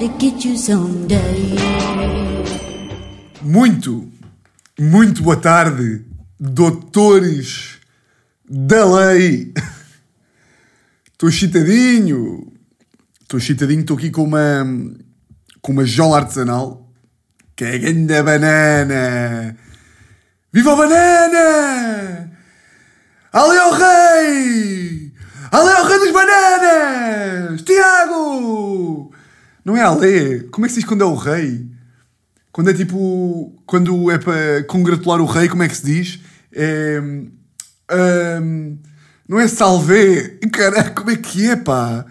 to get you someday. Muito, muito boa tarde, doutores da lei. Estou excitadinho, estou excitadinho, estou aqui com uma, com uma jola artesanal, que é grande banana. Viva a banana! Ali ao rei! Ali ao rei dos bananas! Tiago! Não é Ale? Como é que se diz quando é o rei? Quando é tipo. Quando é para congratular o rei, como é que se diz? É. hum, não é salve. Caraca, como é que é, pá?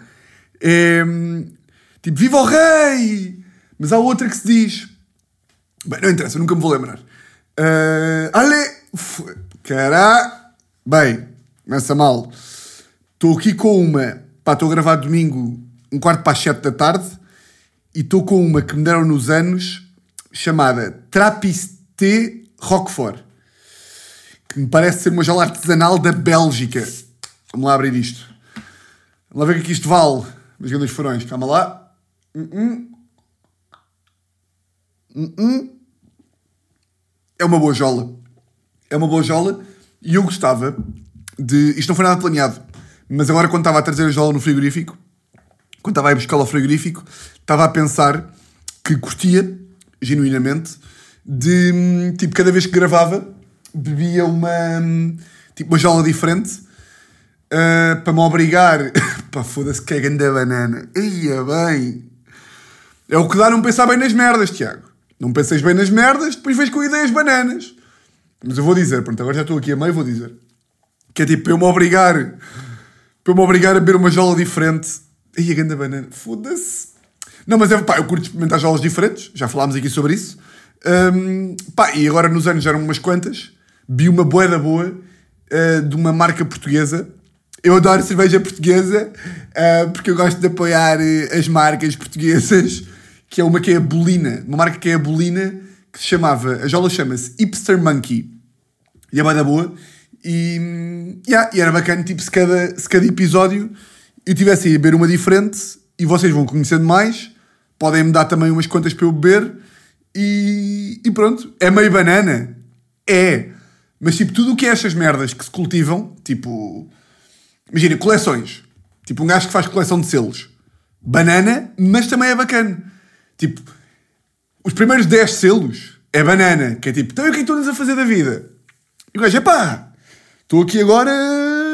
É. Tipo, viva o rei! Mas há outra que se diz. Bem, não interessa, nunca me vou lembrar. Uh, ale. Caraca! Bem, começa mal. Estou aqui com uma. Pá, estou a gravar domingo, um quarto para as sete da tarde. E estou com uma que me deram nos anos chamada Trappiste Roquefort, que me parece ser uma jola artesanal da Bélgica. Vamos lá abrir isto. Vamos lá ver o que é isto vale. Meus grandes furões, calma lá. Hum. Hum, hum. É uma boa jola. É uma boa jola e eu gostava de. Isto não foi nada planeado, mas agora quando estava a trazer a jola no frigorífico, quando estava a ir buscar ao frigorífico, estava a pensar que curtia, genuinamente, de hum, tipo, cada vez que gravava, bebia uma hum, tipo uma jola diferente ah, para me obrigar. Pá, foda-se que é grande a banana. Ia bem. É o que dá não pensar bem nas merdas, Tiago. Não penses bem nas merdas, depois vês com ideias bananas. Mas eu vou dizer, pronto, agora já estou aqui a meio, vou dizer. Que é tipo, eu me obrigar, para eu me obrigar a beber uma jola diferente. Ai, a grande banana, foda-se. Não, mas é, pá, eu curto experimentar jolas diferentes, já falámos aqui sobre isso. Hum, pá, e agora nos anos eram umas quantas. Vi uma boeda boa uh, de uma marca portuguesa. Eu adoro cerveja portuguesa uh, porque eu gosto de apoiar uh, as marcas portuguesas, que é uma que é a Bolina, uma marca que é a Bolina, que se chamava, a jola chama-se Hipster Monkey. E é bem da boa. E, hum, yeah, e era bacana, tipo, se cada, se cada episódio eu tivesse aí a beber uma diferente e vocês vão conhecendo mais, podem-me dar também umas quantas para eu beber e, e pronto. É meio banana? É. Mas tipo, tudo o que é estas merdas que se cultivam, tipo, imagina, coleções. Tipo, um gajo que faz coleção de selos. Banana, mas também é bacana. Tipo, os primeiros 10 selos é banana, que é tipo, então e o que é que andas a fazer da vida? E o gajo, epá, estou aqui agora,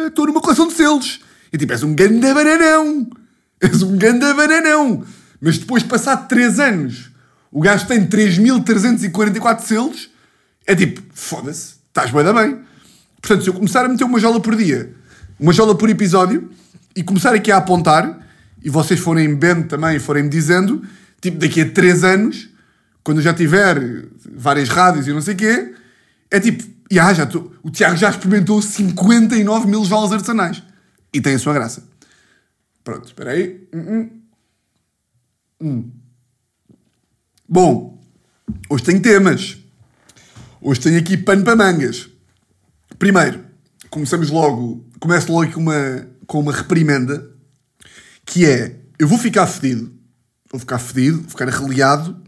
estou numa coleção de selos. E tipo, és um ganda bananão. És um ganda bananão. Mas depois, passado 3 anos, o gajo tem 3.344 selos, é tipo, foda-se, estás bem da bem. Portanto, se eu começar a meter uma jola por dia, uma jola por episódio, e começar aqui a apontar, e vocês forem bebendo também, forem me dizendo, tipo, daqui a 3 anos, quando eu já tiver várias rádios e não sei o quê, é tipo, já, já tô, o Tiago já experimentou 59 mil jolas artesanais. E tem a sua graça. Pronto, espera aí. Hum, hum. Hum. Bom, hoje tenho temas. Hoje tenho aqui pano para mangas. Primeiro, começamos logo, começo logo com uma, com uma reprimenda, que é, eu vou ficar fedido, vou ficar fedido, vou ficar arreliado,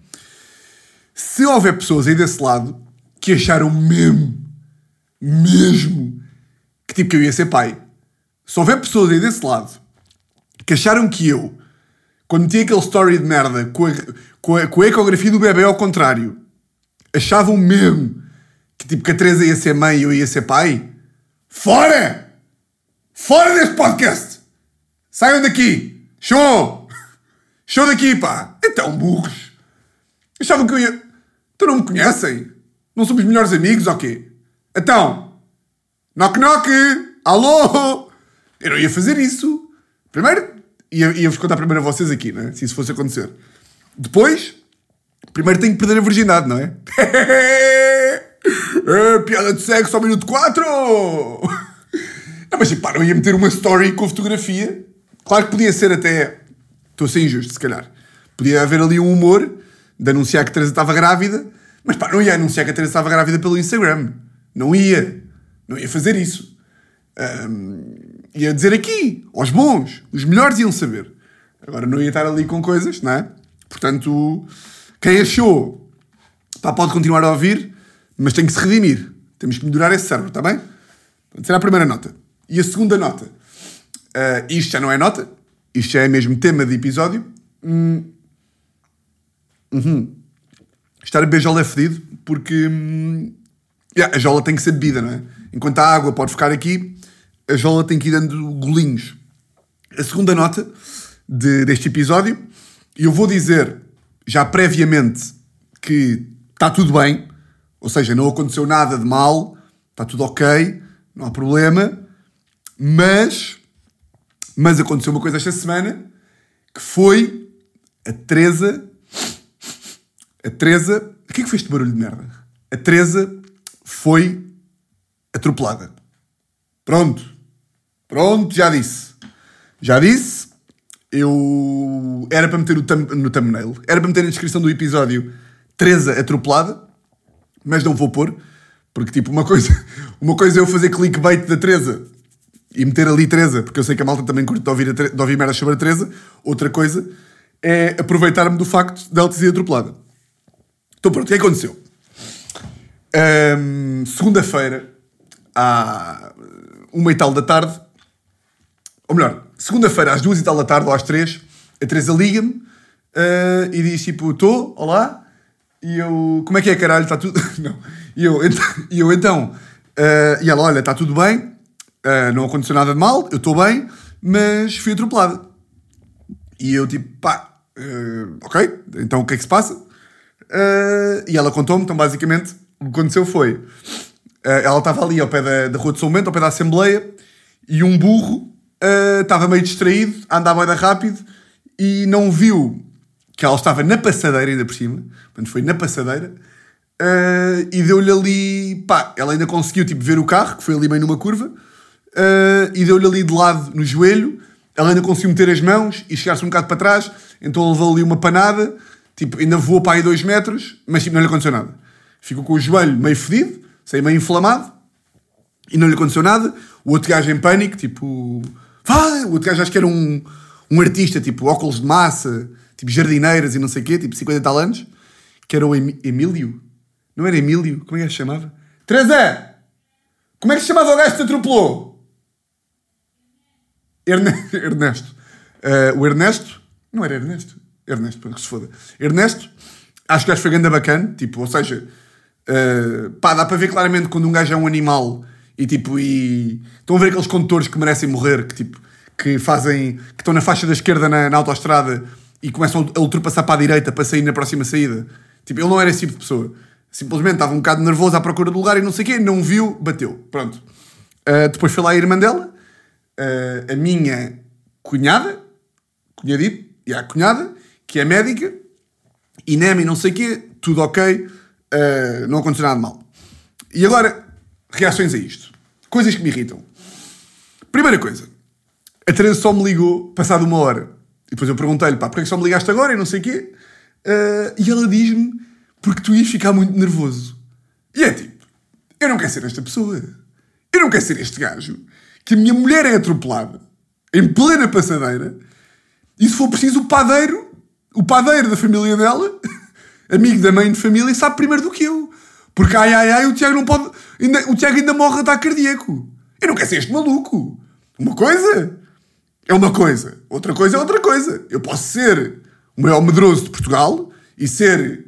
se houver pessoas aí desse lado que acharam mesmo, mesmo, que tipo que eu ia ser pai. Se houver pessoas aí desse lado que acharam que eu, quando meti aquele story de merda com a, com a, com a ecografia do bebê ao contrário, achavam mesmo que tipo que a Teresa ia ser mãe e eu ia ser pai, fora! Fora deste podcast! Saiam daqui! Show! Show daqui, pá! Então, burros! Achavam que eu ia. Então não me conhecem? Não somos melhores amigos ou quê? Então, knock knock! Alô! Eu não ia fazer isso. Primeiro, ia- ia-vos contar primeiro a vocês aqui, né? Se isso fosse acontecer. Depois, primeiro tenho que perder a virgindade, não é? É, piada de sexo ao minuto 4! Não, mas pá, não ia meter uma story com fotografia. Claro que podia ser até. Estou a ser injusto, se calhar. Podia haver ali um humor de anunciar que a Teresa estava grávida, mas pá, não ia anunciar que a Teresa estava grávida pelo Instagram. Não ia. Não ia fazer isso. Ahm, ia dizer aqui, aos bons, os melhores iam saber. Agora não ia estar ali com coisas, não é? Portanto, quem achou, pá, pode continuar a ouvir, mas tem que se redimir. Temos que melhorar esse cérebro, está bem? Será a primeira nota. E a segunda nota. Uh, isto já não é nota, isto já é mesmo tema de episódio. Hum. Uhum. Estar a beber jola é fedido porque hum, yeah, a jola tem que ser bebida, não é? Enquanto a água pode ficar aqui, a jola tem que ir dando golinhos. A segunda nota de, deste episódio, eu vou dizer já previamente que está tudo bem, ou seja, não aconteceu nada de mal, está tudo ok, não há problema, mas, mas aconteceu uma coisa esta semana que foi a Teresa. A Teresa. O que é que foi este barulho de merda? A Teresa foi atropelada. Pronto. Pronto, já disse. Já disse. Eu. Era para meter no thumbnail. Era para meter na descrição do episódio Teresa atropelada. Mas não vou pôr. Porque, tipo, uma coisa, uma coisa é eu fazer clickbait da Teresa e meter ali Teresa, porque eu sei que a malta também curte de ouvir, de ouvir merdas sobre a Teresa. Outra coisa é aproveitar-me do facto de ela ter atropelada. Então pronto, o que aconteceu? Um, Segunda-feira, à uma e tal da tarde, ou melhor, segunda-feira às duas e tal da tarde ou às três, a Teresa liga-me uh, e diz tipo, estou, olá, e eu, como é que é caralho, está tudo... Não, e eu, e eu então, uh, e ela, olha, está tudo bem, uh, não aconteceu nada de mal, eu estou bem, mas fui atropelada. E eu tipo, pá, ok, então o que é que se passa? e ela contou-me, então basicamente, o que aconteceu foi Uh, ela estava ali ao pé da, da Rua de São Bento, ao pé da Assembleia, e um burro uh, estava meio distraído, andava ainda rápido e não viu que ela estava na passadeira ainda por cima, portanto foi na passadeira, uh, e deu-lhe ali, pá, ela ainda conseguiu tipo, ver o carro, que foi ali meio numa curva, e deu-lhe ali de lado no joelho, ela ainda conseguiu meter as mãos e chegar-se um bocado para trás, então levou ali uma panada, tipo, ainda voou para aí dois metros, mas tipo, não lhe aconteceu nada. Ficou com o joelho meio fedido, saí meio inflamado e não lhe aconteceu nada. O outro gajo em pânico, tipo. O outro gajo acho que era um, um artista, tipo óculos de massa, tipo jardineiras e não sei o quê, tipo 50 tal anos, que era o Emílio. Não era Emílio? Como é que se chamava? Teresa! Como é que se chamava o gajo que te atropelou? Erne Ernesto. Uh, o Ernesto. Não era Ernesto. Ernesto, para que se foda. Ernesto, acho que o gajo foi ganda bacana, tipo, ou seja, Uh, pá, dá para ver claramente quando um gajo é um animal e tipo, e estão a ver aqueles condutores que merecem morrer, que tipo, que fazem, que estão na faixa da esquerda na, na autoestrada e começam a ultrapassar para a direita para sair na próxima saída. Tipo, ele não era esse tipo de pessoa. Simplesmente estava um bocado nervoso à procura do lugar e não sei o quê, não viu, bateu. Pronto. Uh, depois foi lá a irmã dela, uh, a minha cunhada, cunhadito, e a cunhada, que é médica, e e não sei o quê, tudo ok uh, não aconteceu nada de mal. E agora, reações a isto. Coisas que me irritam. Primeira coisa, a Teresa só me ligou passado uma hora. E depois eu perguntei-lhe, pá, porquê é que só me ligaste agora e não sei o quê? Uh, e ela diz-me, porque tu ias ficar muito nervoso. E é tipo, eu não quero ser esta pessoa. Eu não quero ser este gajo que a minha mulher é atropelada em plena passadeira e se for preciso o padeiro, o padeiro da família dela amigo da mãe de família, sabe primeiro do que eu. Porque ai ai ai, o Tiago não pode. Ainda, o Tiago ainda morre de ataque cardíaco. Eu não quero ser este maluco. Uma coisa é uma coisa, outra coisa é outra coisa. Eu posso ser o maior medroso de Portugal e ser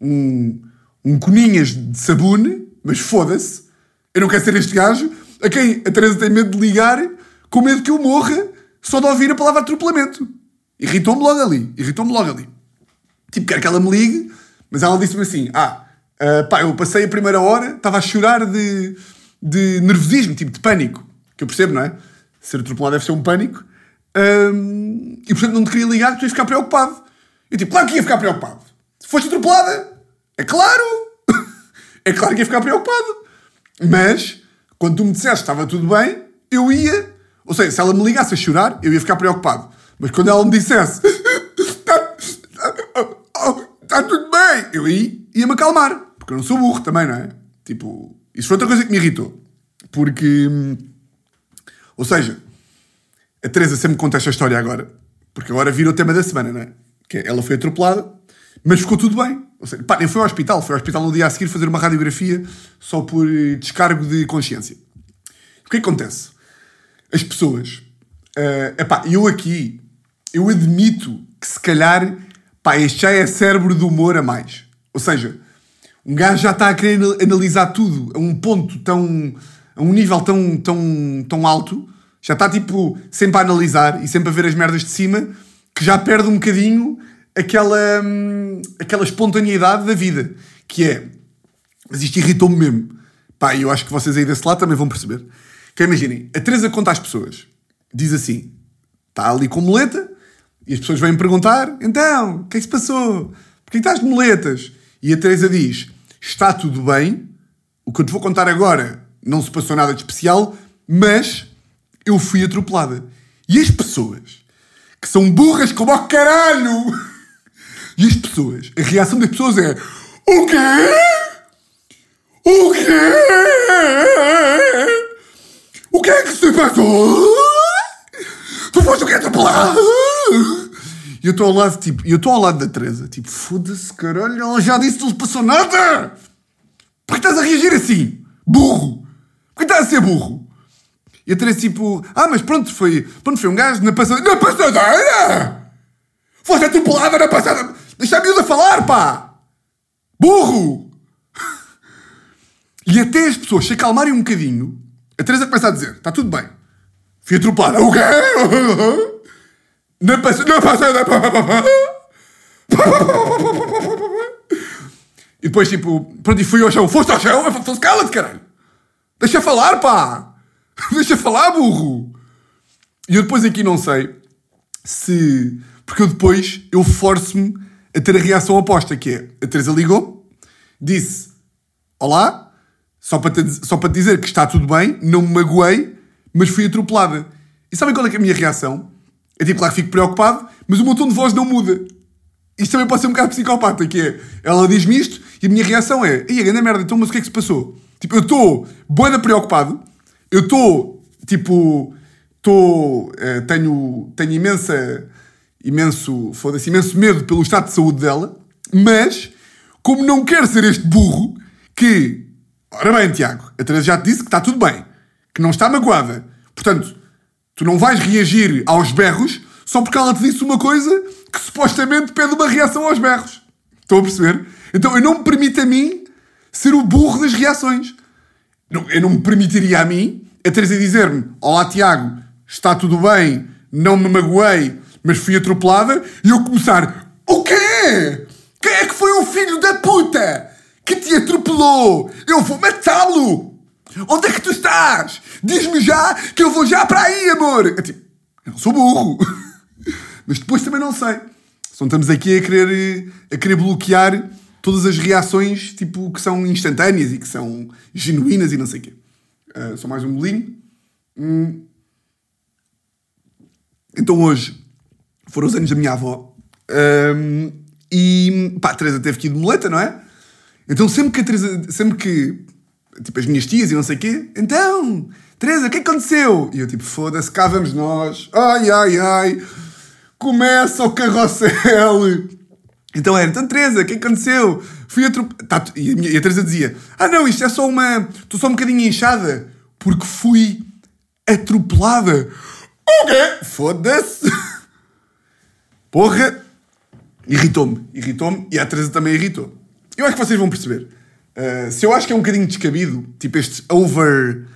um, um coninhas de sabune, mas foda-se. Eu não quero ser este gajo a quem a Teresa tem medo de ligar com medo que eu morra só de ouvir a palavra atropelamento. Irritou-me logo ali. Irritou-me logo ali. Tipo, quero que ela me ligue, mas ela disse-me assim: Ah, uh, pá, eu passei a primeira hora, estava a chorar de, de nervosismo, tipo de pânico. Que eu percebo, não é? Ser atropelado deve ser um pânico. Um, e portanto não te queria ligar, tu ia ficar preocupado. Eu tipo, claro que ia ficar preocupado. Se foste atropelada, é claro! é claro que ia ficar preocupado. Mas, quando tu me disseste que estava tudo bem, eu ia. Ou seja, se ela me ligasse a chorar, eu ia ficar preocupado. Mas quando ela me dissesse está tudo bem. Eu aí ia-me acalmar, porque eu não sou burro também, não é? Tipo, isso foi outra coisa que me irritou. Porque, ou seja, a Teresa sempre conta esta história agora, porque agora vira o tema da semana, não é? Que é, ela foi atropelada, mas ficou tudo bem. Ou seja, pá, nem foi ao hospital, foi ao hospital no dia a seguir fazer uma radiografia só por eh, descargo de consciência. O que é que acontece? As pessoas. eh, epá, eu aqui, eu admito que se calhar, pá, este já é cérebro do humor a mais. Ou seja, um gajo já está a querer anal- analisar tudo a um ponto tão. a um nível tão, tão, tão alto, já está tipo sempre a analisar e sempre a ver as merdas de cima, que já perde um bocadinho aquela, hum, aquela espontaneidade da vida. Que é. Mas isto irritou-me mesmo. Pá, eu acho que vocês aí desse lado também vão perceber. Que imaginem, a Teresa conta às pessoas, diz assim: está ali com muleta, e as pessoas vêm perguntar: então, o que é que se passou? Porquê estás de muletas? E a Teresa diz: está tudo bem, o que eu te vou contar agora não se passou nada de especial, mas eu fui atropelada. E as pessoas, que são burras como ao caralho, e as pessoas, a reação das pessoas é: o quê? O quê? O que é que se passou? Tu foste o que atropelado? E eu estou ao lado, tipo, eu estou ao lado da Teresa, tipo, foda-se, caralho, ela já disse que não se passou nada! Por que estás a reagir assim? Burro! Por que estás a ser burro? E a Teresa, tipo, ah, mas pronto, foi, pronto, foi um gajo na passadeira. Na passadeira! Foste atropelada na passadeira! Deixa a miúda falar, pá! Burro! E até as pessoas se acalmarem um bocadinho, a Teresa começa a dizer: está tudo bem. Fui atropelada. O quê? Na passa- na passada. E depois, tipo, pronto, e fui ao chão. Foste ao chão? Foste cala-te, caralho. Deixa falar, pá. Deixa falar, burro. E eu depois aqui não sei se... Porque eu depois, eu forço-me a ter a reação oposta, que é, a Teresa ligou, disse, olá, só para, te, só para te dizer que está tudo bem, não me magoei, mas fui atropelada. E sabem qual é, é a minha reação? É tipo, claro que fico preocupado, mas o meu tom de voz não muda. Isto também pode ser um bocado psicopata, que é, ela diz-me isto e a minha reação é, ei, a grande merda, então, mas o que é que se passou? Tipo, eu estou boeda preocupado, eu estou, tipo, estou, eh, tenho, tenho imensa, imenso, foda-se, imenso medo pelo estado de saúde dela, mas, como não quero ser este burro, que, ora bem, Tiago, a Teresa já te disse que está tudo bem, que não está magoada, portanto, tu não vais reagir aos berros só porque ela te disse uma coisa que supostamente pede uma reação aos berros. Estão a perceber? Então eu não me permito a mim ser o burro das reações. Eu não me permitiria a mim a Teresa dizer-me: Olá Tiago, está tudo bem, não me magoei, mas fui atropelada, e eu começar: O quê? Quem é que foi o filho da puta que te atropelou? Eu vou matá-lo! Onde é que tu estás? Diz-me já que eu vou já para aí, amor! Eu, tipo, eu não sou burro. Mas depois também não sei. Só estamos aqui a querer, a querer bloquear todas as reações tipo, que são instantâneas e que são genuínas e não sei o quê. Ah, só mais um bolinho. Hum. Então hoje foram os anos da minha avó. Hum, e pá, a Teresa teve que ir de muleta, não é? Então sempre que a Teresa, sempre que tipo as minhas tias e não sei o quê, então, Teresa, o que é que aconteceu? E eu tipo, foda-se, cá vamos nós, ai ai ai, começa o carrossel. Então era, então Teresa, o que é que aconteceu? Fui atropelada. E, a minha- e a Teresa dizia, ah não, isto é só uma, estou só um bocadinho inchada, porque fui atropelada. O quê? Foda-se. Porra, irritou-me, irritou-me e a Teresa também irritou. Eu acho que vocês vão perceber. Uh, se eu acho que é um bocadinho descabido, tipo este over,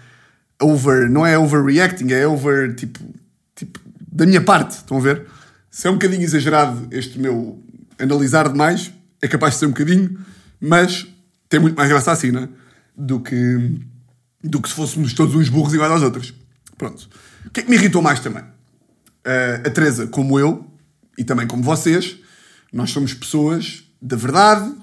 over, não é overreacting, é over, tipo, tipo, da minha parte, estão a ver? Se é um bocadinho exagerado este meu analisar demais, é capaz de ser um bocadinho, mas tem muito mais graça assim, não é? Do que, do que se fôssemos todos uns burros iguais aos outros. Pronto. O que é que me irritou mais também? Uh, a Teresa, como eu, e também como vocês, nós somos pessoas da verdade,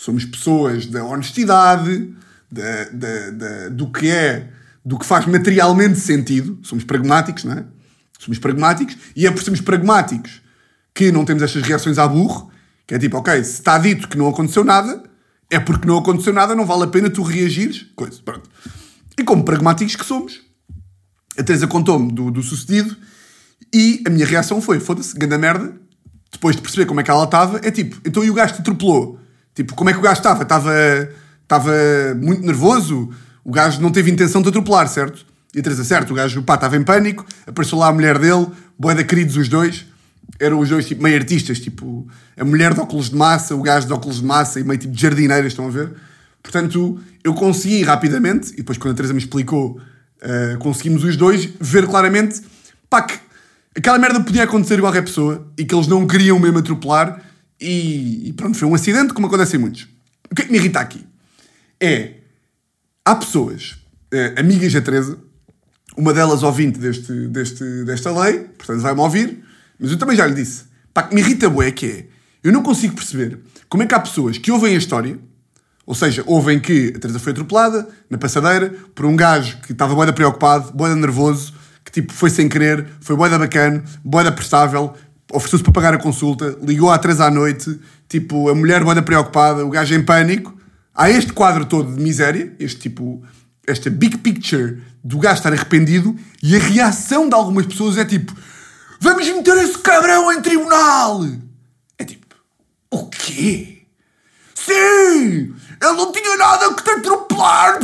somos pessoas da honestidade, da, da- da- do que é, do que faz materialmente sentido. Somos pragmáticos, não é? Somos pragmáticos, e é por sermos pragmáticos que não temos estas reações à burro, que é tipo, ok, se está dito que não aconteceu nada, é porque não aconteceu nada, não vale a pena tu reagires, coisa, pronto. E como pragmáticos que somos, a Teresa contou-me do, do sucedido e a minha reação foi: foda-se, ganda merda, depois de perceber como é que ela estava, é tipo, então e o gajo te atropelou? Tipo, como é que o gajo estava? Estava estava muito nervoso? O gajo não teve intenção de atropelar, certo? E a Teresa, certo, o gajo, pá, estava em pânico, apareceu lá a mulher dele, boeda queridos os dois, eram os dois tipo, meio artistas, tipo, a mulher de óculos de massa, o gajo de óculos de massa e meio tipo de jardineiras, estão a ver? Portanto, eu consegui rapidamente, e depois quando a Teresa me explicou, uh, conseguimos os dois ver claramente, pá, que aquela merda podia acontecer a qualquer pessoa e que eles não queriam mesmo atropelar e, e pronto, foi um acidente como acontece em muitos. O que é que me irrita aqui? É, há pessoas, uh, amigas da Teresa, uma delas ouvinte deste, deste, desta lei, portanto vai-me ouvir, mas eu também já lhe disse, pá, que me irrita bué que é, eu não consigo perceber como é que há pessoas que ouvem a história, ou seja, ouvem que a Teresa foi atropelada na passadeira por um gajo que estava boeda preocupado, boeda nervoso, que tipo foi sem querer, foi boeda bacana, boeda prestável, ofereceu-se para pagar a consulta, ligou à Teresa à noite, tipo, a mulher boeda preocupada, o gajo em pânico. Há este quadro todo de miséria, este tipo, esta big picture do gajo estar arrependido e a reação de algumas pessoas é tipo: Vamos meter esse cabrão em tribunal! É tipo: O quê? Sim! Ele não tinha nada que te atropelar!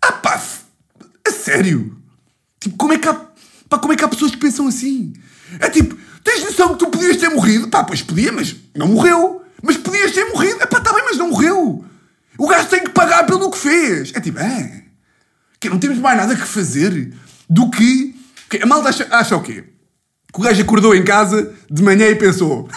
Ah pá! A sério? Tipo, como é que há, pá, como é que há pessoas que pensam assim? É tipo, tens noção que tu podias ter morrido? Pá, pois podia, mas não morreu. Mas podias ter morrido. É pá, tá bem, mas não morreu. O gajo tem que pagar pelo que fez. É tipo, é que não temos mais nada que fazer do que. A malta acha, acha o quê? Que o gajo acordou em casa de manhã e pensou: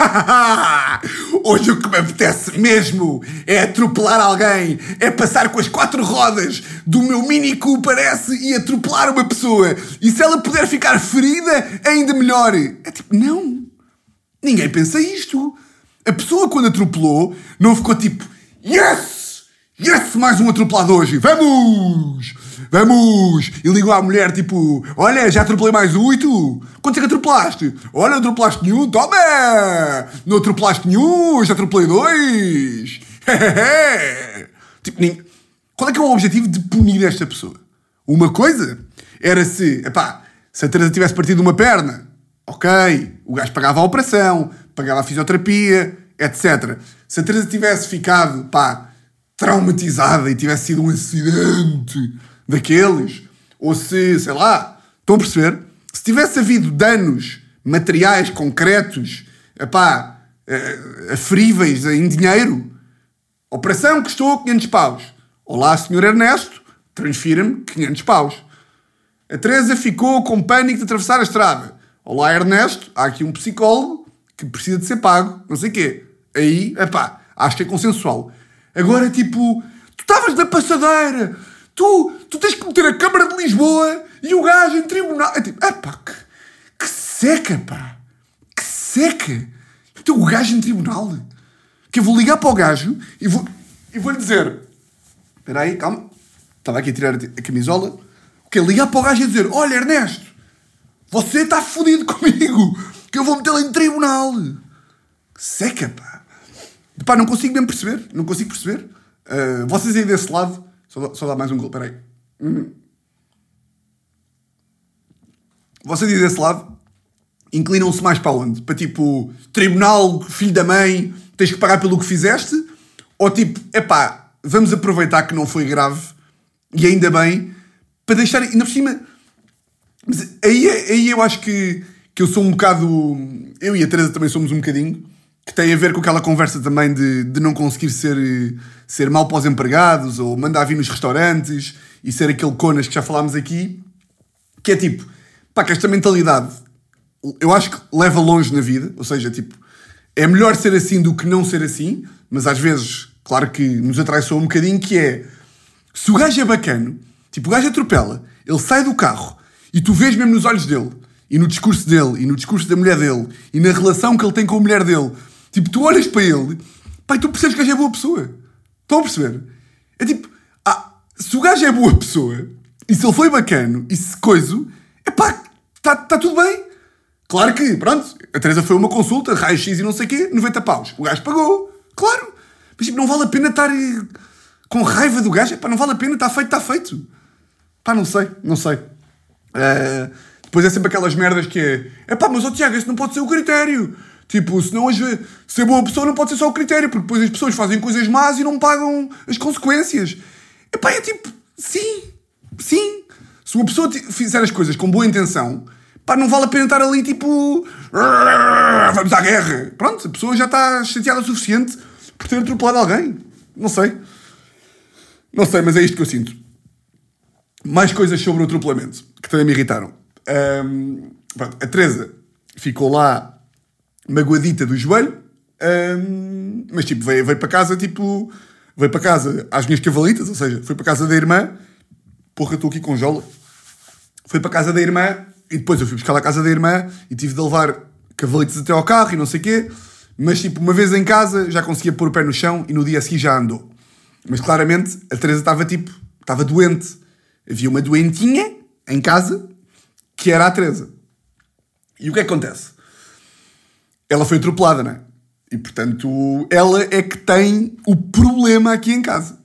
Hoje o que me apetece mesmo é atropelar alguém, é passar com as quatro rodas do meu Mini Cooper S e atropelar uma pessoa. E se ela puder ficar ferida, ainda melhor. É tipo, não. Ninguém pensa isto. A pessoa, quando atropelou, não ficou tipo: Yes! Yes! Mais um atropelado hoje! Vamos! Vamos! E ligou à mulher, tipo, olha, já atropelei mais oito? Quantos é que atropelaste? Olha, não atropelaste nenhum, toma! Não atropelaste nenhum, já atropelei dois! tipo, nem... qual é que é o objetivo de punir esta pessoa? Uma coisa era se, epá, se a Teresa tivesse partido uma perna, ok, o gajo pagava a operação, pagava a fisioterapia, etc. Se a Teresa tivesse ficado, pá, traumatizada e tivesse sido um acidente daqueles, ou se, sei lá, estão a perceber? Se tivesse havido danos materiais concretos, epá, aferíveis em dinheiro, operação custou 500 paus. Olá, senhor Ernesto, transfira-me 500 paus. A Teresa ficou com pânico de atravessar a estrada. Olá, Ernesto, há aqui um psicólogo que precisa de ser pago, não sei o quê. Aí, epá, acho que é consensual. Agora, tipo, tu estavas na passadeira, Tu, tu tens que meter a Câmara de Lisboa e o gajo em tribunal. É tipo, ah pá, que, que seca, pá. Que seca. Então o gajo em tribunal. Que eu vou ligar para o gajo e vou, e vou lhe dizer: Espera aí, calma. Estava aqui a tirar a camisola. Que Ligar para o gajo e dizer: Olha, Ernesto, você está fodido comigo. Que eu vou metê-lo em tribunal. Seca, pá. Pá, não consigo mesmo perceber. Não consigo perceber. Uh, vocês aí desse lado só, só dá mais um gol, peraí. Hum. Você diz desse lado, inclinam-se mais para onde? Para tipo, tribunal, filho da mãe, tens que pagar pelo que fizeste? Ou tipo, epá, vamos aproveitar que não foi grave e ainda bem, para deixar, ainda por cima. Mas aí, aí eu acho que, que eu sou um bocado. Eu e a Teresa também somos um bocadinho que tem a ver com aquela conversa também de, de não conseguir ser, ser mal para os empregados ou mandar vir nos restaurantes e ser aquele conas que já falámos aqui, que é tipo, pá, que esta mentalidade eu acho que leva longe na vida, ou seja, tipo, é melhor ser assim do que não ser assim, mas às vezes, claro que nos atraiçou um bocadinho, que é, se o gajo é bacano, tipo, o gajo atropela, ele sai do carro e tu vês mesmo nos olhos dele, e no discurso dele, e no discurso da mulher dele, e na relação que ele tem com a mulher dele, Tipo, tu olhas para ele, pá, tu percebes que o gajo é boa pessoa. Estão a perceber? É tipo, ah, se o gajo é boa pessoa, e se ele foi bacano, e se coiso, é pá, está tá tudo bem. Claro que, pronto, a Teresa foi uma consulta, raio-x e não sei o quê, 90 paus. O gajo pagou, claro. Mas tipo, não vale a pena estar eh, com raiva do gajo. Pá, não vale a pena, está feito, está feito. Pá, não sei, não sei. Uh, Depois é sempre aquelas merdas que é. É pá, mas ó Tiago, esse não pode ser o critério. Tipo, senão as, ser boa pessoa não pode ser só o critério, porque depois as pessoas fazem coisas más e não pagam as consequências. É pá, é tipo, sim, sim. Se uma pessoa fizer as coisas com boa intenção, pá, não vale a pena estar ali tipo. Vamos à guerra. Pronto, a pessoa já está chateada o suficiente por ter atropelado alguém. Não sei. Não sei, mas é isto que eu sinto. Mais coisas sobre o atropelamento que também me irritaram. Um, pronto, a Teresa ficou lá magoadita do joelho, um, mas tipo, veio, veio para casa, tipo, veio para casa às minhas cavalitas, ou seja, foi para casa da irmã. Porra, estou aqui com jola. Foi para casa da irmã e depois eu fui buscar a casa da irmã e tive de levar cavalitos até ao carro e não sei o quê. Mas tipo, uma vez em casa já conseguia pôr o pé no chão e no dia a seguir já andou. Mas claramente a Teresa estava tipo, estava doente. Havia uma doentinha em casa que era a Teresa. E o que é que acontece? Ela foi atropelada, não é? E portanto, ela é que tem o problema aqui em casa.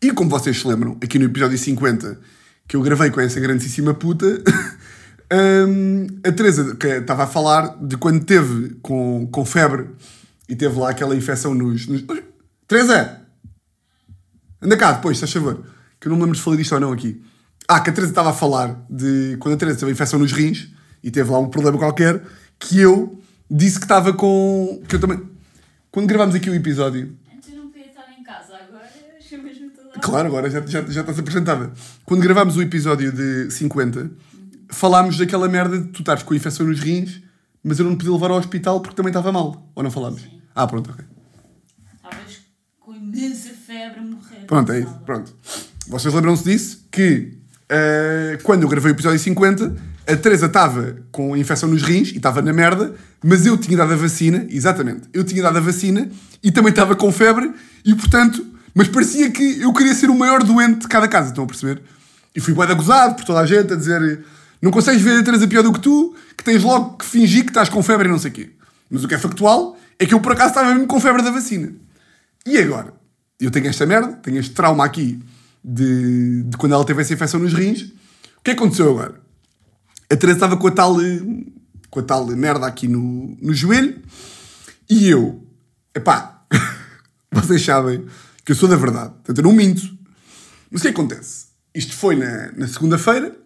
E como vocês se lembram, aqui no episódio 50, que eu gravei com essa grandíssima puta, hum, a Teresa estava a falar de quando teve com, com febre e teve lá aquela infecção nos. nos... Teresa! Anda cá depois, se faz favor. Que eu não me lembro de falar disto ou não aqui. Ah, que a Teresa estava a falar de quando a Teresa teve infecção nos rins e teve lá um problema qualquer, que eu disse que estava com. que eu também. Quando gravámos aqui o episódio. Antes não podia estar em casa, agora chamas-me toda Claro, agora já, já, já estás apresentada. Quando gravámos o episódio de 50, falámos daquela merda de tu estares com infecção nos rins, mas eu não podia levar ao hospital porque também estava mal. Ou não falámos? Sim. Ah, pronto, ok. Estavas com imensa febre a morrer. Pronto, é isso. Pronto. Vocês lembram-se disso? Que eh, quando eu gravei o episódio 50, a Teresa estava com infecção nos rins e estava na merda, mas eu tinha dado a vacina, exatamente, eu tinha dado a vacina e também estava com febre e portanto, mas parecia que eu queria ser o maior doente de cada casa, estão a perceber? E fui bué gozado por toda a gente a dizer não consegues ver a Teresa pior do que tu, que tens logo que fingir que estás com febre e não sei o quê. Mas o que é factual é que eu por acaso estava mesmo com febre da vacina. E agora? Eu tenho esta merda, tenho este trauma aqui de, de quando ela teve essa infecção nos rins. O que é aconteceu agora? A Teresa estava com a tal, com a tal merda aqui no, no joelho e eu, epá, vocês sabem que eu sou da verdade, portanto eu não minto. Mas o que é acontece? Isto foi na, na segunda-feira.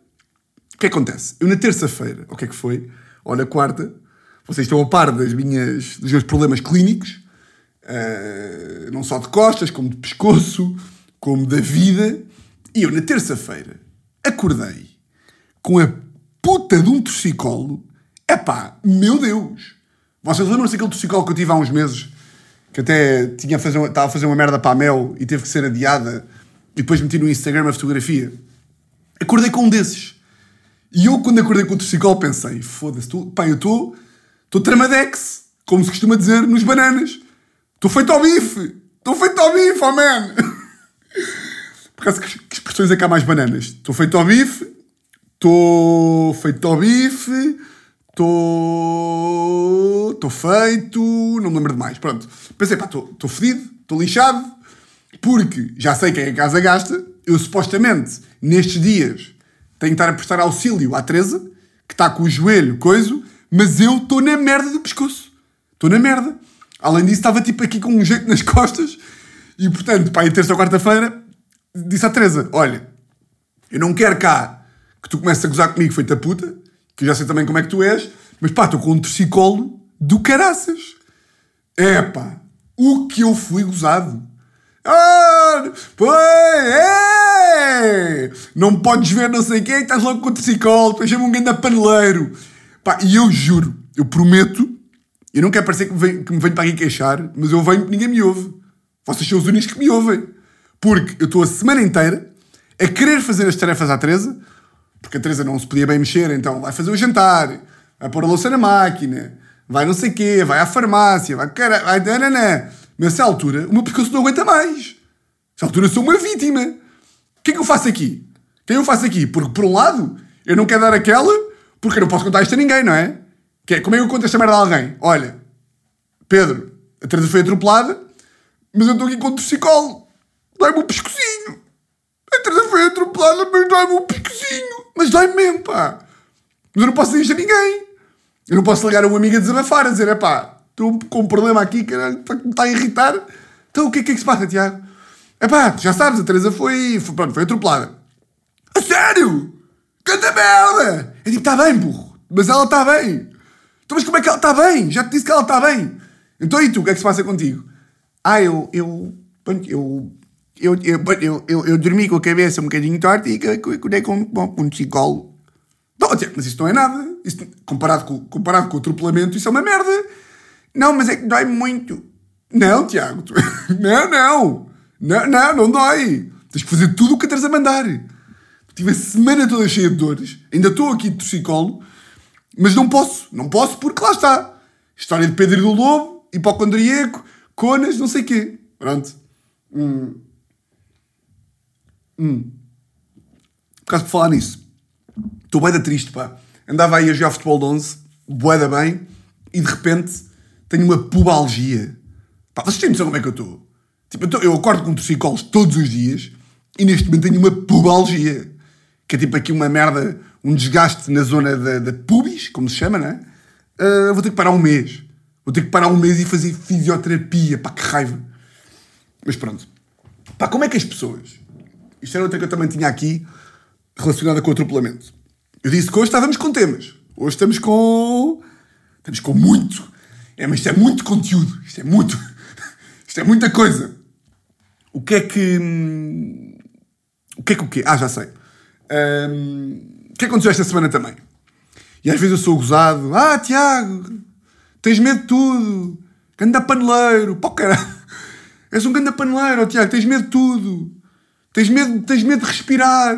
O que é que acontece? Eu na terça-feira, o que é que foi? Ou na quarta, vocês estão a par das minhas, dos meus problemas clínicos, eh, não só de costas, como de pescoço, como da vida. E eu na terça-feira acordei com a puta de um torcicolo. Epá, meu Deus! Vocês lembram-se daquele torcicolo que eu tive há uns meses? Que até tinha fazer, estava a fazer uma merda para a Mel e teve que ser adiada e depois meti no Instagram a fotografia. Acordei com um desses. E eu, quando acordei com o torcicolo, pensei: foda-se, pá, eu estou estou tramadex, como se costuma dizer nos bananas. Estou feito ao bife! Estou feito ao bife, oh man! Por que, que expressões é que há mais bananas? Estou feito ao bife, estou feito ao bife, estou. estou feito. não me lembro de mais. Pronto. Pensei, pá, estou fedido, estou lixado, porque já sei quem é a casa gasta. Eu supostamente, nestes dias, tenho que estar a prestar auxílio à Teresa, que está com o joelho coiso, mas eu estou na merda do pescoço. Estou na merda. Além disso, estava tipo aqui com um jeito nas costas. E portanto, pá, em terça ou quarta-feira, disse à Teresa: Olha, eu não quero cá que tu comeces a gozar comigo, feita puta, que eu já sei também como é que tu és, mas pá, estou com um torcicolo do caraças. É pá, o que eu fui gozado. Ah, pois, é! Não podes ver não sei quem, estás logo com o torcicolo, tu és um grande paneleiro. Pá, e eu juro, eu prometo, eu não quero parecer que me, venho, que me venho para aqui queixar, mas eu venho porque ninguém me ouve. Vocês são os únicos que me ouvem. Porque eu estou a semana inteira a querer fazer as tarefas à Teresa, porque a Teresa não se podia bem mexer, então vai fazer o jantar, vai pôr a louça na máquina, vai não sei quê, vai à farmácia, vai... Cara, vai nananã. Nessa altura, o meu pescoço não aguenta mais. Nessa altura, sou uma vítima. O que é que eu faço aqui? O que é que eu faço aqui? Porque, por um lado, eu não quero dar aquela, porque eu não posso contar isto a ninguém, não é? Que é como é que eu conto esta merda a alguém? Olha, Pedro, a Teresa foi atropelada, mas eu estou aqui com o torcicolo. Dói-me o pescocinho. A Teresa foi atropelada, mas dói-me o pescocinho. Mas dói-me mesmo, pá. Mas eu não posso dizer a ninguém. Eu não posso ligar a uma amiga a desabafar, a dizer, epá, estou com um problema aqui que me está a irritar. Então o que é que, é que se passa, Tiago? Epá, já sabes, a Teresa foi, foi, pronto, foi atropelada. A sério? Canta merda! Eu digo, está bem, burro. Mas ela está bem. Então, mas como é que ela está bem? Já te disse que ela está bem. Então e tu, o que é que se passa contigo? Ah, eu, eu, eu, eu, eu, eu, eu, eu dormi com a cabeça um bocadinho torta e acordei com, com, com um psicólogo. Não, mas isso não é nada. Isso, comparado, com, comparado com o atropelamento, isso é uma merda. Não, mas é que dói muito. Não, Tiago. Tu... Não, não. Não, não, não dói. Tens que fazer tudo o que tens a mandar. Tive a semana toda cheia de dores. Ainda estou aqui de psicólogo. Mas não posso. Não posso porque lá está. História de Pedro do Lobo, hipocondríaco, conas, não sei o quê. Pronto. Hum. Hum. Por causa de falar nisso. Estou bué da triste, pá. Andava aí a jogar futebol de 11, bué da bem, e de repente tenho uma pubalgia. Pá, vocês têm noção como é que eu estou? Tipo, eu, tô, eu acordo com torcicolos todos os dias e neste momento tenho uma pubalgia. Que é tipo aqui uma merda, um desgaste na zona da, da pubis, como se chama, né? Uh, vou ter que parar um mês. Vou ter que parar um mês e fazer fisioterapia. Pá, que raiva. Mas pronto. Pá, como é que as pessoas... Isto era outra que eu também tinha aqui relacionada com o atropelamento. Eu disse que hoje estávamos com temas. Hoje estamos com... Estamos com muito. É, mas isto é muito conteúdo. Isto é muito... Isto é muita coisa. O que é que... Hum, o que é que o quê? Ah, já sei. Um... O que aconteceu esta semana também? E às vezes eu sou gozado. Ah, Tiago, tens medo de tudo. Ganda paneleiro. Pô, caralho. És um ganda paneleiro, oh, Tiago. Tens medo de tudo. Tens medo, tens medo de respirar.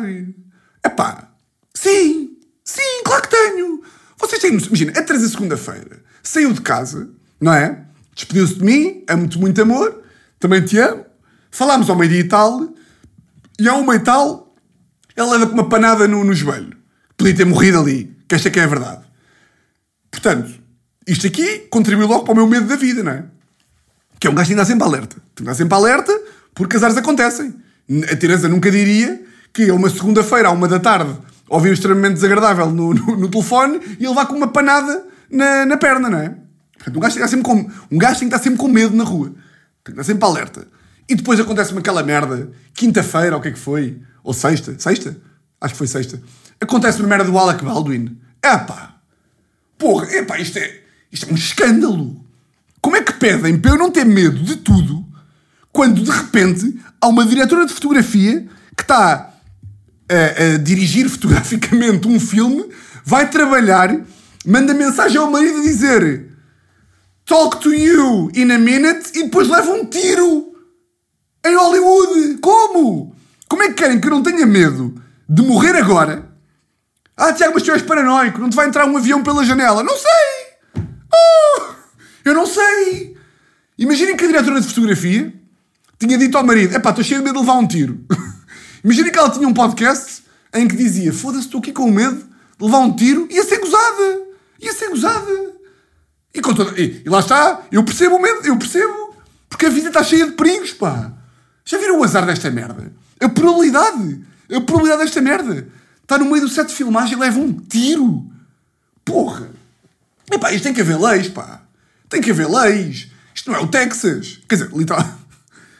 Epá, sim. Sim, claro que tenho. Vocês têm Imagina, é trazer segunda-feira. Saiu de casa, não é? Despediu-se de mim. Amo-te muito amor. Também te amo. Falámos ao meio-dia e tal. E ao meio tal, ela leva com uma panada no, no joelho. Podia ter morrido ali que esta é que é a verdade. Portanto, isto aqui contribui logo para o meu medo da vida, não é? Que é um gajo que ainda sempre alerta. Tu ainda sempre alerta porque azares acontecem. A Teresa nunca diria que a uma segunda-feira, à uma da tarde, ouviu extremamente desagradável no, no, no, telefone e ele vai com uma panada na, na perna, não é? Portanto, um gajo, tem sempre com, um gajo tem que estar sempre com medo na rua. Tem que estar sempre alerta. E depois acontece-me aquela merda, quinta-feira, ou o que é que foi? Ou sexta? Sexta? Acho que foi sexta Acontece uma merda do Alec Baldwin. Epá! Porra, epá, isto é, isto é um escândalo. Como é que pedem para eu não ter medo de tudo quando de repente há uma diretora de fotografia que está a, a dirigir fotograficamente um filme, vai trabalhar, manda mensagem ao marido a dizer Talk to you in a minute e depois leva um tiro em Hollywood. Como? Como é que querem que eu não tenha medo de morrer agora ah, Tiago, mas tu és paranoico, não te vai entrar um avião pela janela. Não sei! Oh, eu não sei! Imaginem que a diretora de fotografia tinha dito ao marido: Epá, estou cheio de medo de levar um tiro. Imaginem que ela tinha um podcast em que dizia: Foda-se, estou aqui com medo de levar um tiro. Ia ser gozada! Ia ser gozada! E, toda... e lá está, eu percebo o medo, eu percebo. Porque a vida está cheia de perigos, pá. Já viram o azar desta merda? A probabilidade. A probabilidade desta merda. Está no meio do set de filmagem e leva um tiro. Porra. Epá, isto tem que haver leis, pá. Tem que haver leis. Isto não é o Texas. Quer dizer, literal.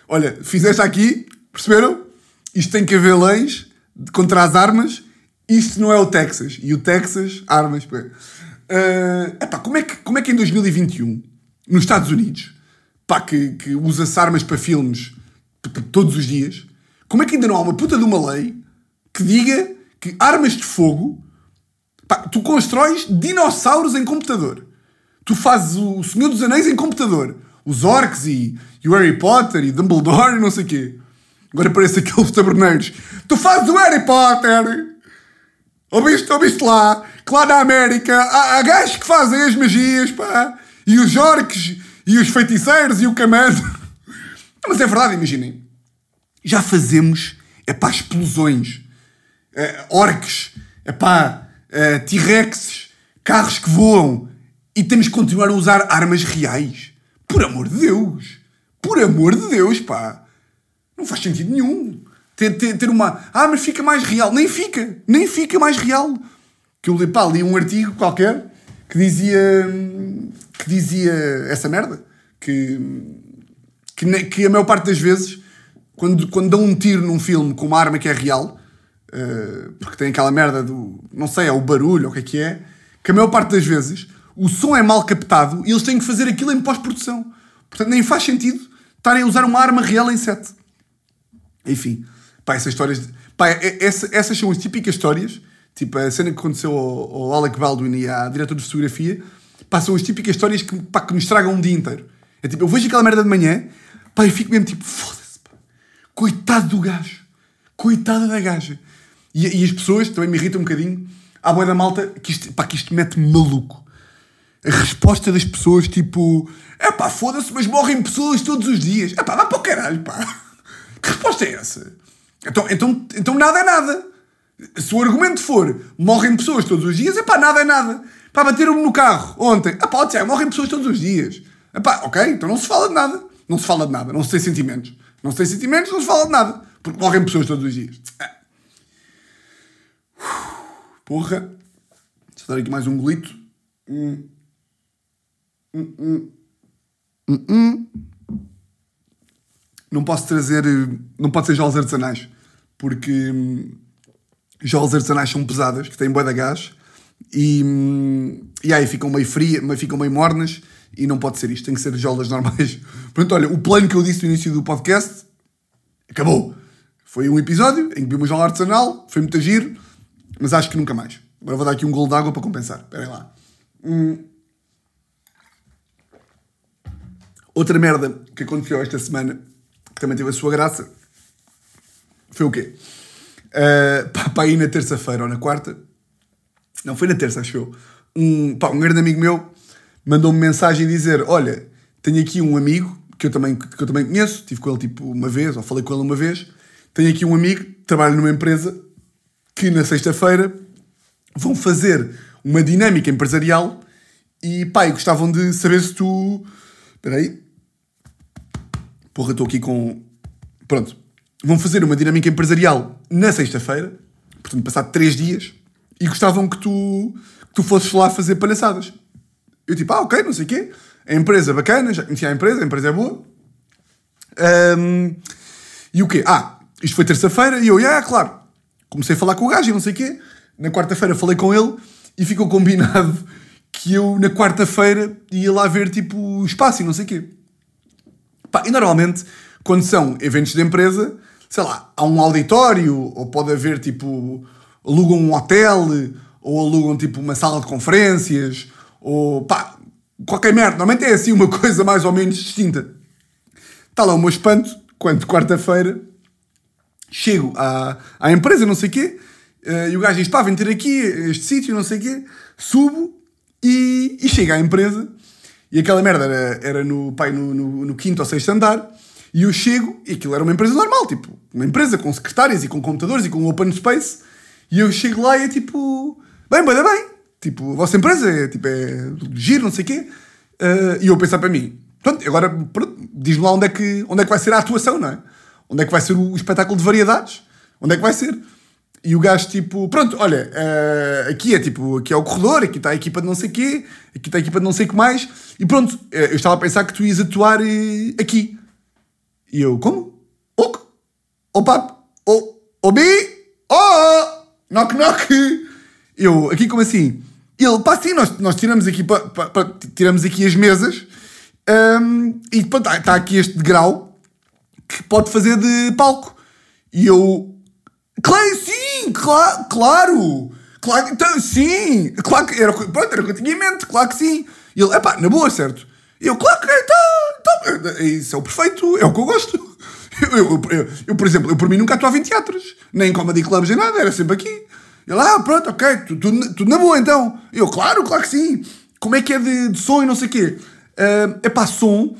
Olha, fizeste aqui, perceberam? Isto tem que haver leis contra as armas. Isto não é o Texas. E o Texas, armas. Uh, epá, como é, que, como é que em 2021, nos Estados Unidos, pá, que, que usa-se armas para filmes todos os dias, como é que ainda não há uma puta de uma lei que diga que armas de fogo. Pá, tu constróis dinossauros em computador. Tu fazes o Senhor dos Anéis em computador. Os orcs e, e o Harry Potter e Dumbledore e não sei o quê. Agora parece aqueles taberneiros. Tu fazes o Harry Potter! Ouviste, ouviste lá? Que lá na América há, há gajos que fazem as magias, pá. E os orcs e os feiticeiros e o camando. Mas é verdade, imaginem. Já fazemos, é para explosões uh, orques, epá, uh, T-Rexes, carros que voam e temos que continuar a usar armas reais. Por amor de Deus! Por amor de Deus, pá! Não faz sentido nenhum. Ter, ter, ter uma. Ah, mas fica mais real. Nem fica. Nem fica mais real. que eu pá, li um artigo qualquer que dizia que dizia essa merda que, que, que a maior parte das vezes quando, quando dão um tiro num filme com uma arma que é real eh, porque tem aquela merda do não sei, é o barulho ou o que é que é que a maior parte das vezes o som é mal captado e eles têm que fazer aquilo em pós-produção portanto nem faz sentido estarem a usar uma arma real em set enfim, pá, essas histórias. de- Pá, essa- essas são as típicas histórias. Tipo, a cena que aconteceu ao, ao Alec Baldwin e à diretora de fotografia. Pá, são as típicas histórias que, pá, que me estragam um dia inteiro. É tipo, eu vejo aquela merda de manhã, pá, e fico mesmo tipo, foda-se, pá. Coitado do gajo. Coitada da gaja. E, e as pessoas também me irritam um bocadinho. Há boa da malta que isto, pá, que isto mete-me maluco. A resposta das pessoas, tipo, é pá, foda-se, mas morrem pessoas todos os dias. É pá, vá para o caralho, pá. Que resposta é essa? Então, então, então nada é nada. Se o argumento for morrem pessoas todos os dias, é pá, nada é nada. Pá, bateram-me no carro ontem. É pá, Tiago, morrem pessoas todos os dias. É pá, ok, então não se fala de nada. Não se fala de nada, não se tem sentimentos. Não se tem sentimentos, não se fala de nada. Porque morrem pessoas todos os dias. É. Porra. Deixa eu dar aqui mais um golito. Não posso trazer. Não pode ser jolas artesanais. Porque hum, jolas artesanais são pesadas, que têm bué de gás. E, hum, e aí ficam meio frias, ficam meio mornas. E não pode ser isto, tem que ser jolas normais. Portanto, olha, o plano que eu disse no início do podcast acabou. Foi um episódio em que vi uma jola artesanal, foi muito giro, mas acho que nunca mais. Agora vou dar aqui um golo de água para compensar. Esperem lá. Outra merda que aconteceu esta semana, que também teve a sua graça, foi o quê? Uh, pá, pá, aí na terça-feira ou na quarta, não foi na terça, acho eu, um, pá, um grande amigo meu mandou-me mensagem dizer: Olha, tenho aqui um amigo que eu, também, que eu também conheço, estive com ele tipo uma vez, ou falei com ele uma vez. Tenho aqui um amigo que trabalha numa empresa que na sexta-feira vão fazer uma dinâmica empresarial e pá, gostavam de saber se tu. Espera aí. Porra, estou aqui com. Pronto. Vão fazer uma dinâmica empresarial na sexta-feira, portanto, passado três dias, e gostavam que tu, que tu fosses lá fazer palhaçadas. Eu tipo, ah, ok, não sei o quê. A empresa bacana, já conhecia a empresa, a empresa é boa. Ahm, e o quê? Ah, isto foi terça-feira e eu, ah, claro. Comecei a falar com o gajo e não sei o quê. Na quarta-feira falei com ele e ficou combinado que eu, na quarta-feira, ia lá ver, tipo, espaço e não sei o quê. Pá, e normalmente, quando são eventos de empresa, sei lá, há um auditório, ou pode haver tipo, alugam um hotel, ou alugam tipo uma sala de conferências, ou pá, qualquer merda. Normalmente é assim uma coisa mais ou menos distinta. Está lá o meu espanto, quando quarta-feira chego à, à empresa, não sei o quê, eh, e o gajo diz: pá, vem ter aqui este sítio, não sei o quê, subo e, e chego à empresa. E aquela merda era, era no, pai, no, no, no quinto ou sexto andar. E eu chego, e aquilo era uma empresa normal, tipo, uma empresa com secretárias e com computadores e com open space. E eu chego lá e é tipo, bem, bem, bem. Tipo, a vossa empresa é, tipo, é giro, não sei o quê. Eh, e eu pensar para mim, pronto, agora diz-me lá onde é, que, onde é que vai ser a atuação, não é? Onde é que vai ser o espetáculo de variedades? Onde é que vai ser? E o gajo, tipo, pronto, olha, eh, aqui é tipo, aqui é o corredor, aqui está a equipa de não sei quê, aqui está a equipa de não sei o que mais, e pronto, eh, eu estava a pensar que tu ias atuar eh, aqui. E eu, como? O O? O O bi? Oh! Knock knock! Eu, aqui como assim? Ele, pá, sim, nós, nós tiramos aqui, tiramos aqui as mesas, hum, e pronto, está aqui este degrau que pode fazer de palco. E eu, Claro, sim, claro, claro, então, sim, claro que era, pronto, era o que eu tinha em mente, claro que sim. E ele, epá, na boa, certo? E eu, claro que é, então, então, isso é o perfeito, é o que eu gosto. Eu, eu, eu, eu, por exemplo, eu por mim nunca atuava em teatros, nem em comedy clubs, nem nada, era sempre aqui. Ele, ah, pronto, ok, tudo, tudo, tudo na boa então. Eu, claro, claro que sim. Como é que é de, de som e não sei o quê? É pá, som.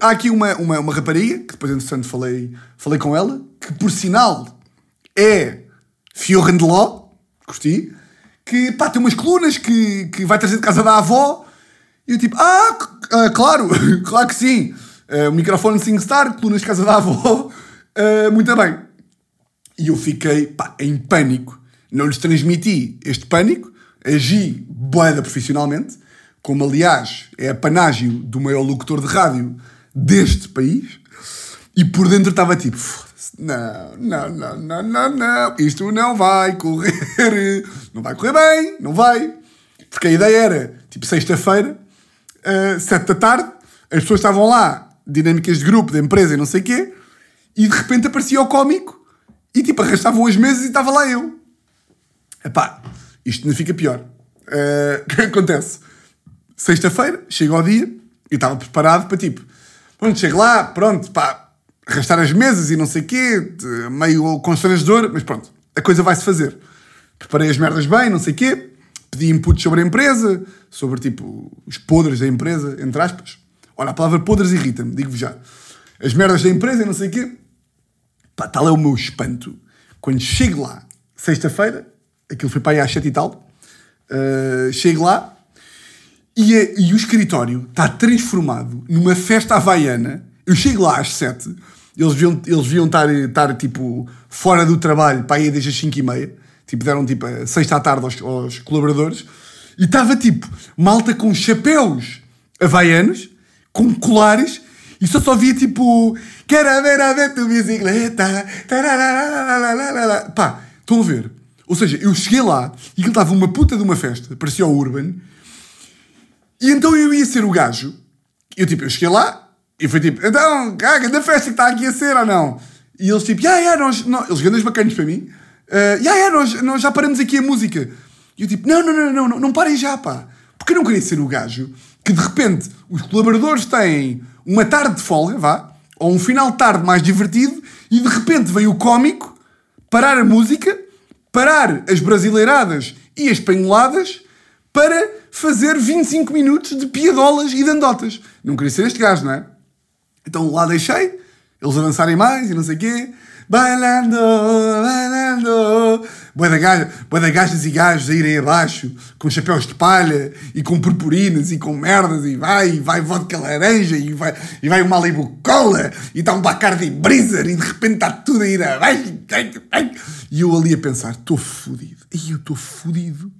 Há aqui uma, uma, uma rapariga, que depois, entretanto, falei, falei com ela, que por sinal é Fiorren de Ló, curti, que pá, tem umas colunas que, que vai trazer de casa da avó. E eu tipo, ah, ah, claro, claro que sim. O microfone SingStar, colunas de casa da avó, Ah, muito bem. E eu fiquei pá, em pânico não lhes transmiti este pânico, agi boeda profissionalmente, como aliás é apanágio do maior locutor de rádio deste país, e por dentro estava tipo, "Foda-se, não, não, não, não, não, não, isto não vai correr, não vai correr bem, não vai. Porque a ideia era, tipo, sexta-feira, uh, sete da tarde, as pessoas estavam lá, dinâmicas de grupo, de empresa e não sei o quê, e de repente aparecia o cómico e tipo arrastavam as mesas e estava lá eu. Epá, isto não fica pior. Uh, o que acontece? Sexta-feira, chega ao dia, eu estava preparado para tipo, pronto, chego lá, pronto, pá, arrastar as mesas e não sei o quê, meio constrangedor, mas pronto, a coisa vai-se fazer. Preparei as merdas bem, não sei o quê, pedi inputs sobre a empresa, sobre tipo os podres da empresa, entre aspas. Olha, a palavra podres irrita-me, digo-vos já. As merdas da empresa e não sei o quê. Pá, tal é o meu espanto. Quando chego lá, sexta-feira, aquilo foi para aí às sete e tal, uh, chego lá e, é, e o escritório está transformado numa festa havaiana. Eu chego lá às sete, eles deviam, eles deviam estar, estar tipo fora do trabalho para ir desde as cinco e meia. Tipo, deram tipo a sexta à tarde aos, aos colaboradores. E estava tipo malta com chapéus havaianos, com colares, e só só via tipo. Quero ver a ver tu bicicleta. Pá, estão a ver? Ou seja, eu cheguei lá e ele estava uma puta de uma festa, parecia o Urban, e então eu ia ser o gajo. Eu tipo, eu cheguei lá e foi tipo, então, caga, da festa que está aqui a ser ou não? E eles tipo, yeah, yeah, nós, nós, eles grandes bacanas para mim, uh, yeah, yeah, nós, nós já paramos aqui a música. E eu tipo, não, não, não, não, não, não parem já, pá. Porque eu não queria ser o gajo que de repente os colaboradores têm uma tarde de folga, vá, ou um final de tarde mais divertido, e de repente veio o cómico parar a música, parar as brasileiradas e as penholadas para fazer 25 minutos de piadolas e de andotas. Não queria ser este gajo, não é? Então lá deixei, eles avançarem mais e não sei o quê. Bailando, bailando. Boa da gaja, bué de gajas e gajos a irem abaixo, com chapéus de palha e com purpurinas e com merdas e vai, e vai vodka laranja e vai, e vai um Malibu Cola e está um Bacardi Breezer e de repente está tudo a ir abaixo. E eu ali a pensar, estou fodido. E eu estou fodido.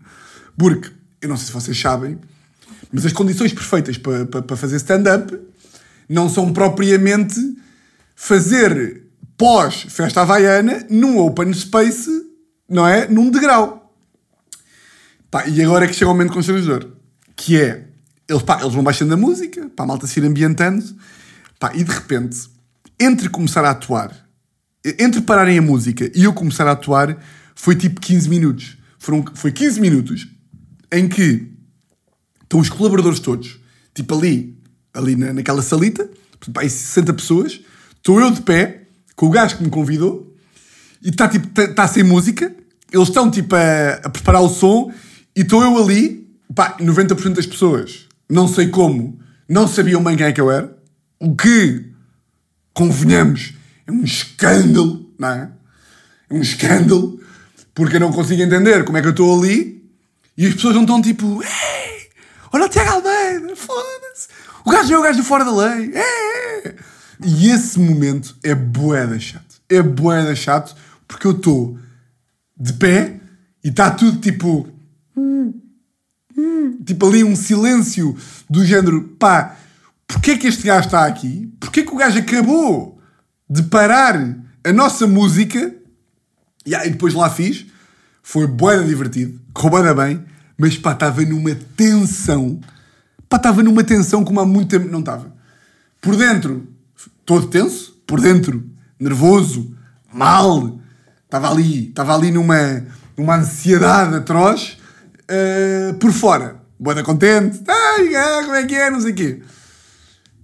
Porque, eu não sei se vocês sabem, mas as condições perfeitas para, para, para fazer stand-up não são propriamente fazer pós-festa havaiana num open space, não é? Num degrau. Pá, e agora é que chega o momento constrangedor. Que é, eles, pá, eles vão baixando a música, para a malta se ir ambientando, pá, e de repente, entre começar a atuar, entre pararem a música e eu começar a atuar, foi tipo 15 minutos. Foram, foi 15 minutos em que estão os colaboradores todos, tipo ali, ali na, naquela salita, pá, aí 60 pessoas, estou eu de pé, com o gajo que me convidou, e está tipo, tá, tá sem música, eles estão tipo a, a preparar o som, e estou eu ali, pá, 90% das pessoas, não sei como, não sabiam bem quem é que eu era, o que, convenhamos, é um escândalo, não é? É um escândalo, porque eu não consigo entender como é que eu estou ali, e as pessoas não estão tipo, ei, olha o Tiago Almeida, foda-se, o gajo é o gajo fora da lei, é. E esse momento é boeda chato. É boeda chato porque eu estou de pé e está tudo tipo. Tipo ali um silêncio do género, pá, porquê que este gajo está aqui? Porquê que o gajo acabou de parar a nossa música? E aí depois lá fiz, foi boeda divertido, bué bem, mas pá, estava numa tensão. Pá, estava numa tensão como há muito tempo não estava. Por dentro, todo tenso, por dentro, nervoso, mal. Estava ali, estava ali numa, numa ansiedade atroz. Uh, por fora, boa contente. Ai, ah, como é que é? Não sei o quê.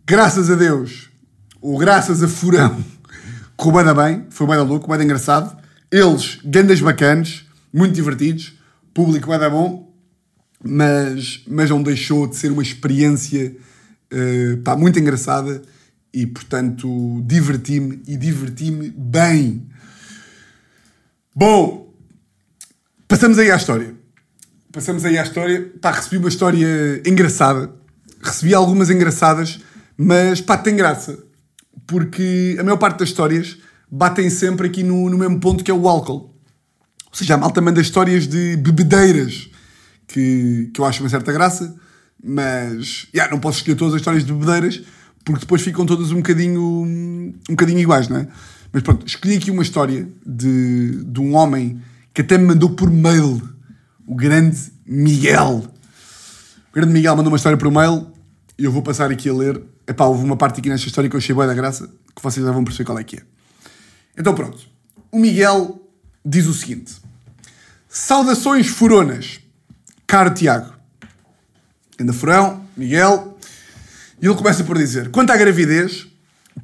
Graças a Deus, ou graças a Furão, correu bem foi bem louco, bem engraçado. Eles, gandas bacanas, muito divertidos, público bem bom, mas, mas não deixou de ser uma experiência uh, pá, muito engraçada e, portanto, diverti-me e diverti-me bem. Bom, passamos aí à história. Passamos aí à história. Pá, recebi uma história engraçada. Recebi algumas engraçadas, mas pá, tem graça. Porque a maior parte das histórias batem sempre aqui no, no mesmo ponto que é o álcool. Ou seja, a malta manda histórias de bebedeiras que, que eu acho uma certa graça, mas yeah, não posso escolher todas as histórias de bebedeiras porque depois ficam todas um bocadinho, um bocadinho iguais, não é? Mas pronto, escolhi aqui uma história de, de um homem que até me mandou por mail, o grande Miguel. O grande Miguel mandou uma história por mail e eu vou passar aqui a ler. Epá, houve uma parte aqui nesta história que eu achei boa da graça, que vocês já vão perceber qual é que é. Então pronto, o Miguel diz o seguinte. Saudações furonas, caro Tiago. Anda furão, Miguel. E ele começa por dizer, quanto à gravidez,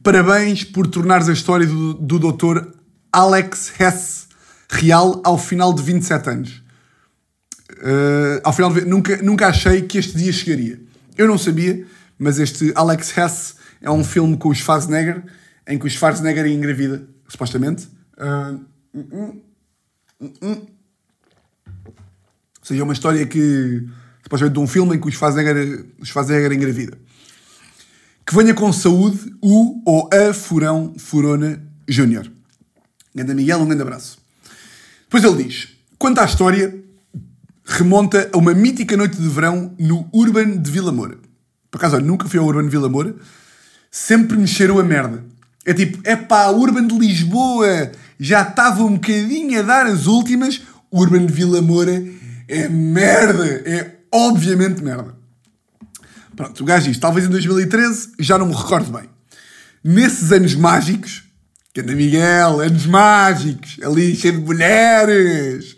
Parabéns por tornares a história do, do Dr. Alex Hess real ao final de 27 anos. Uh, ao final de, nunca, nunca achei que este dia chegaria. Eu não sabia, mas este Alex Hess é um filme com o Schwarzenegger, em que o Schwarzenegger engravida, supostamente. Uh, uh, seja, é uma história que, supostamente, de um filme em que o Schwarzenegger, o Schwarzenegger engravida. Que venha com saúde o ou a Furão Furona Júnior. Ganda Miguel, um grande abraço. Depois ele diz: quanto à história, remonta a uma mítica noite de verão no Urban de Vila Moura. Por acaso, olha, nunca fui ao Urban de Vila Moura, sempre me cheirou a merda. É tipo, é pá, Urban de Lisboa já estava um bocadinho a dar as últimas, Urban de Vila Moura é merda, é obviamente merda. Pronto, o gajo diz, talvez em 2013, já não me recordo bem. Nesses anos mágicos, que anda Miguel, anos mágicos, ali cheio de mulheres.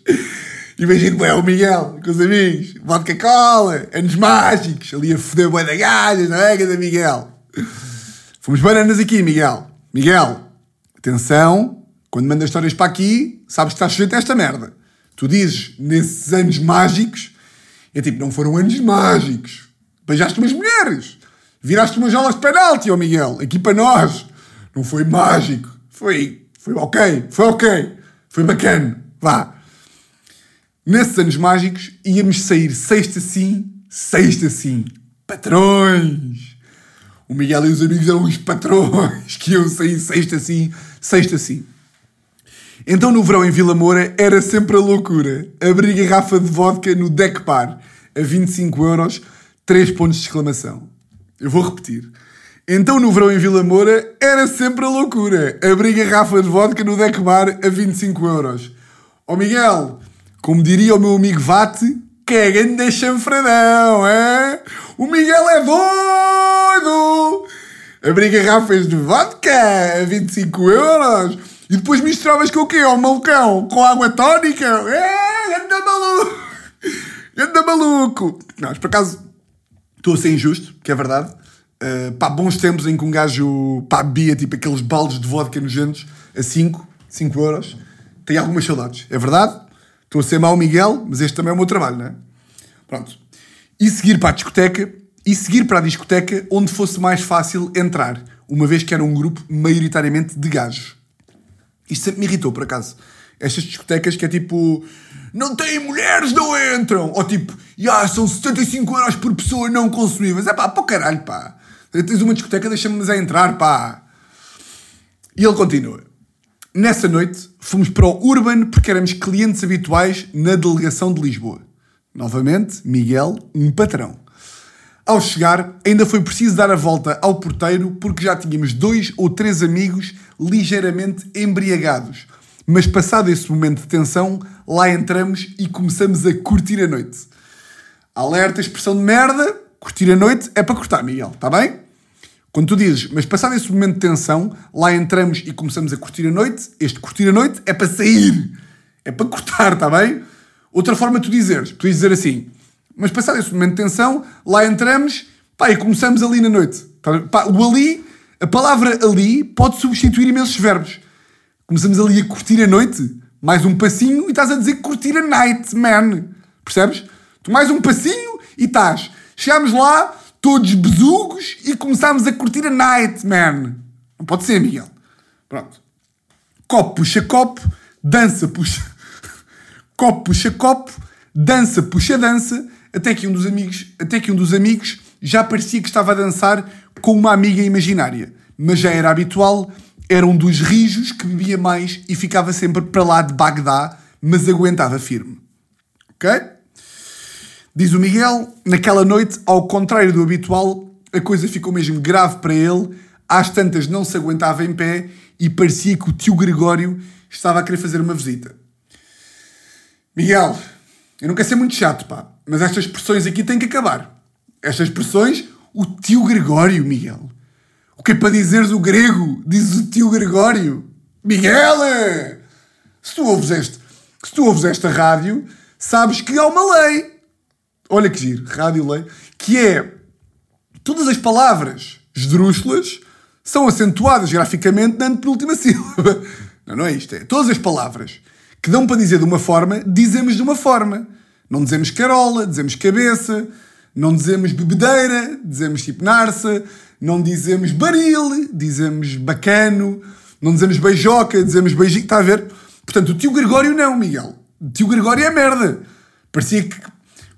Imagino é o Miguel com os amigos, vodka cola, anos mágicos, ali a foder boi da galha, não é, da Miguel? Fomos bananas aqui, Miguel. Miguel, atenção, quando mandas histórias para aqui, sabes que estás sujeito a esta merda. Tu dizes, nesses anos mágicos, é tipo, não foram anos mágicos. Beijaste umas mulheres. Viraste umas aulas de penalti, ó Miguel. Aqui para nós. Não foi mágico. Foi, foi ok. Foi ok. Foi bacana. Vá. Nesses anos mágicos íamos sair sexta sim, sexta sim. Patrões. O Miguel e os amigos eram os patrões que iam sair sexta sim, sexta sim. Então no verão em Vila Moura era sempre a loucura. Abrir garrafa de vodka no deck bar a 25 euros Três pontos de exclamação. Eu vou repetir. Então no verão em Vila Moura era sempre a loucura. Abrir garrafa de vodka no deck bar a 25 euros. Ó oh Miguel, como diria o meu amigo Vate, que é grande chanfradão, é? O Miguel é doido! Abrir garrafas de vodka a 25 euros e depois misturavas com o quê, ó malucão? Com água tónica? É, anda maluco! Anda maluco! Não, mas por acaso Estou a ser injusto, que é verdade. Uh, pá, bons tempos em que um gajo pá, tipo aqueles baldes de vodka nojentos a 5, 5 euros. Tenho algumas saudades, é verdade. Estou a ser mau Miguel, mas este também é o meu trabalho, não é? Pronto. E seguir para a discoteca, e seguir para a discoteca onde fosse mais fácil entrar, uma vez que era um grupo maioritariamente de gajos. Isto sempre me irritou, por acaso. Estas discotecas que é tipo não têm mulheres, não entram. Ou tipo, yeah, são 75 euros por pessoa não consumíveis. É pá, para caralho, pá. Tens uma discoteca, deixa-me a entrar, pá. E ele continua. Nessa noite, fomos para o Urban porque éramos clientes habituais na delegação de Lisboa. Novamente, Miguel, um patrão. Ao chegar, ainda foi preciso dar a volta ao porteiro porque já tínhamos dois ou três amigos ligeiramente embriagados mas passado esse momento de tensão, lá entramos e começamos a curtir a noite. Alerta, expressão de merda, curtir a noite é para cortar, Miguel, está bem? Quando tu dizes, mas passado esse momento de tensão, lá entramos e começamos a curtir a noite, este curtir a noite é para sair, é para cortar, está bem? Outra forma de tu dizeres, tu dizer assim, mas passado esse momento de tensão, lá entramos, pá, e começamos ali na noite. Pá, o ali, a palavra ali pode substituir imensos verbos. Começamos ali a curtir a noite, mais um passinho e estás a dizer curtir a night, man. Percebes? Tu mais um passinho e estás. Chegámos lá, todos besugos e começámos a curtir a night, man. Não pode ser, Miguel. Pronto. Copo puxa copo, dança puxa. copo puxa copo, dança puxa dança, até que um dos amigos, até que um dos amigos já parecia que estava a dançar com uma amiga imaginária, mas já era habitual era um dos rijos que bebia mais e ficava sempre para lá de Bagdá, mas aguentava firme. Ok? Diz o Miguel, naquela noite, ao contrário do habitual, a coisa ficou mesmo grave para ele, às tantas não se aguentava em pé e parecia que o tio Gregório estava a querer fazer uma visita. Miguel, eu não quero ser muito chato, pá, mas estas expressões aqui têm que acabar. Estas expressões, o tio Gregório, Miguel. O que é para dizeres o grego? Diz o tio Gregório. Miguel! Se tu ouves, este, se tu ouves esta rádio, sabes que há uma lei. Olha que giro, rádio-lei. Que é, todas as palavras esdrúxulas são acentuadas graficamente na penúltima sílaba. Não, não é isto. É todas as palavras que dão para dizer de uma forma, dizemos de uma forma. Não dizemos carola, dizemos cabeça, não dizemos bebedeira, dizemos tipo narça, não dizemos baril, dizemos bacano, não dizemos beijoca, dizemos beijinho. Está a ver? Portanto, o tio Gregório não, Miguel. O tio Gregório é merda. Parecia que.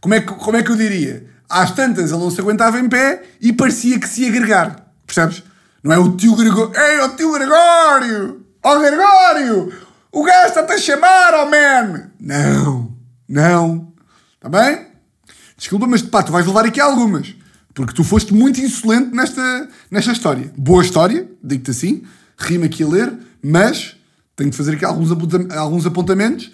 Como é que, como é que eu diria? Às tantas ele não se aguentava em pé e parecia que se ia agregar. Percebes? Não é o tio Gregório. Ei, o tio Gregório! Ó oh, Gregório! O gajo está-te a chamar, oh man! Não, não. Está bem? Desculpa, mas pá, tu vais levar aqui algumas. Porque tu foste muito insolente nesta, nesta história. Boa história, digo-te assim. Rima aqui a ler, mas tenho de fazer aqui alguns, alguns apontamentos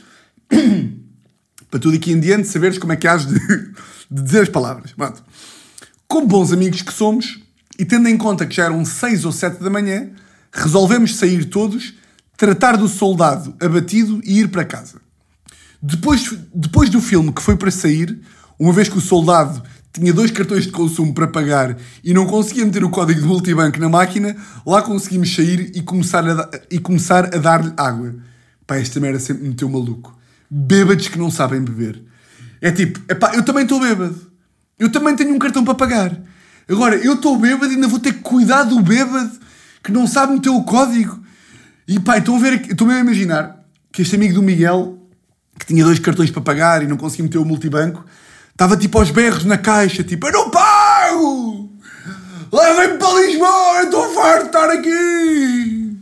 para tu daqui em diante saberes como é que has de, de dizer as palavras. Pronto. Como bons amigos que somos, e tendo em conta que já eram 6 ou 7 da manhã, resolvemos sair todos, tratar do soldado abatido e ir para casa. Depois, depois do filme que foi para sair, uma vez que o soldado tinha dois cartões de consumo para pagar e não conseguia meter o código de multibanco na máquina, lá conseguimos sair e começar a, e começar a dar-lhe água. Pá, esta merda sempre me meteu maluco. Bêbados que não sabem beber. É tipo, epá, eu também estou bêbado. Eu também tenho um cartão para pagar. Agora, eu estou bêbado e ainda vou ter que cuidar do bêbado que não sabe meter o código. E pá, estão a ver, estou mesmo a imaginar que este amigo do Miguel, que tinha dois cartões para pagar e não conseguia meter o multibanco, estava tipo aos berros na caixa, tipo, eu não pago! Levem-me para Lisboa, eu estou farto de estar aqui!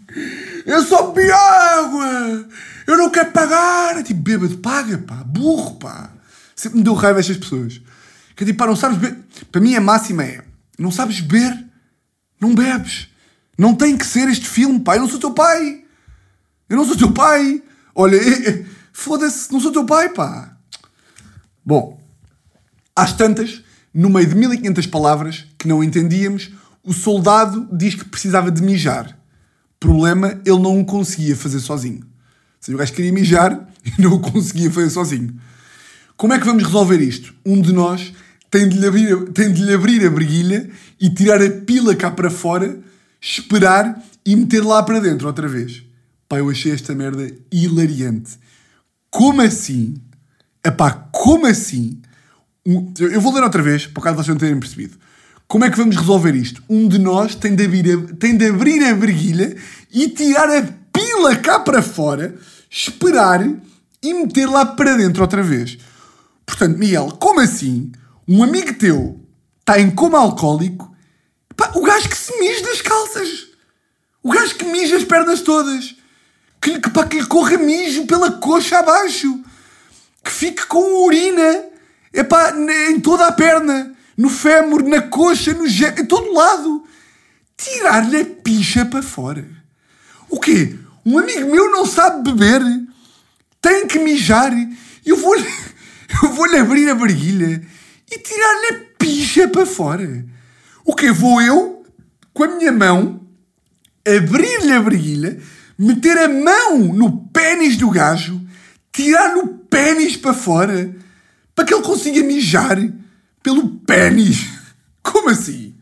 Eu só bebi água! Eu não quero pagar! É tipo, bêbado, paga, pá, burro, pá! Sempre me deu raiva estas pessoas. Que é tipo, pá, não sabes beber. Para mim a máxima é, não sabes beber, não bebes. Não tem que ser este filme, pá. Eu não sou teu pai. Eu não sou teu pai. Olha, é, foda-se, não sou teu pai, pá. Bom, às tantas, no meio de 1500 palavras que não entendíamos, o soldado diz que precisava de mijar. Problema, ele não o conseguia fazer sozinho. Ou seja, o gajo queria mijar e não o conseguia fazer sozinho. Como é que vamos resolver isto? Um de nós tem de lhe abrir, tem de lhe abrir a briguilha e tirar a pila cá para fora, esperar e meter lá para dentro outra vez. Pá, eu achei esta merda hilariante. Como assim? Epá, como assim? Eu vou ler outra vez, por de vocês não terem percebido. Como é que vamos resolver isto? Um de nós tem de abrir a, tem de abrir a briguilha e tirar a pila cá para fora, esperar e meter lá para dentro outra vez. Portanto, Miguel, como assim? um amigo teu está em coma alcoólico, pá, o gajo que se mija das calças, o gajo que mija as pernas todas, que, que, que lhe corra mijo pela coxa abaixo, que fique com urina epá, em toda a perna, no fémur, na coxa, no gé, em todo lado. Tirar-lhe a picha para fora. O quê? Um amigo meu não sabe beber, tem que mijar, eu vou-lhe eu vou abrir a barriguilha e tirar-lhe a picha para fora. O que Vou eu, com a minha mão, abrir-lhe a briguilha, meter a mão no pênis do gajo, tirar-lhe o pênis para fora, para que ele consiga mijar pelo pênis. Como assim?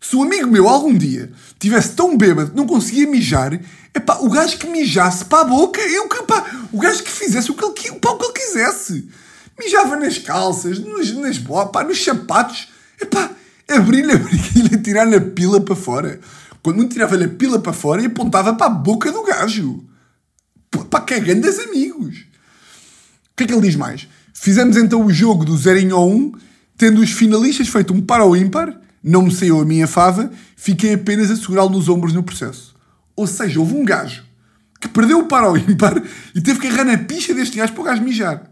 Se um amigo meu algum dia tivesse tão bêbado que não conseguia mijar, epá, o gajo que mijasse para a boca, eu, epá, o gajo que fizesse o que ele, o que ele quisesse mijava nas calças, nos, nas botas, nos sapatos. Epá, abrir-lhe a e tirar-lhe a pila para fora. Quando um tirava-lhe a pila para fora e apontava para a boca do gajo. Para cagando das amigos. O que é que ele diz mais? Fizemos então o jogo do 0 em 1, tendo os finalistas feito um par ou ímpar, não me saiu a minha fava, fiquei apenas a segurá-lo nos ombros no processo. Ou seja, houve um gajo que perdeu o par ao ímpar e teve que agarrar na picha deste gajo para o gajo mijar.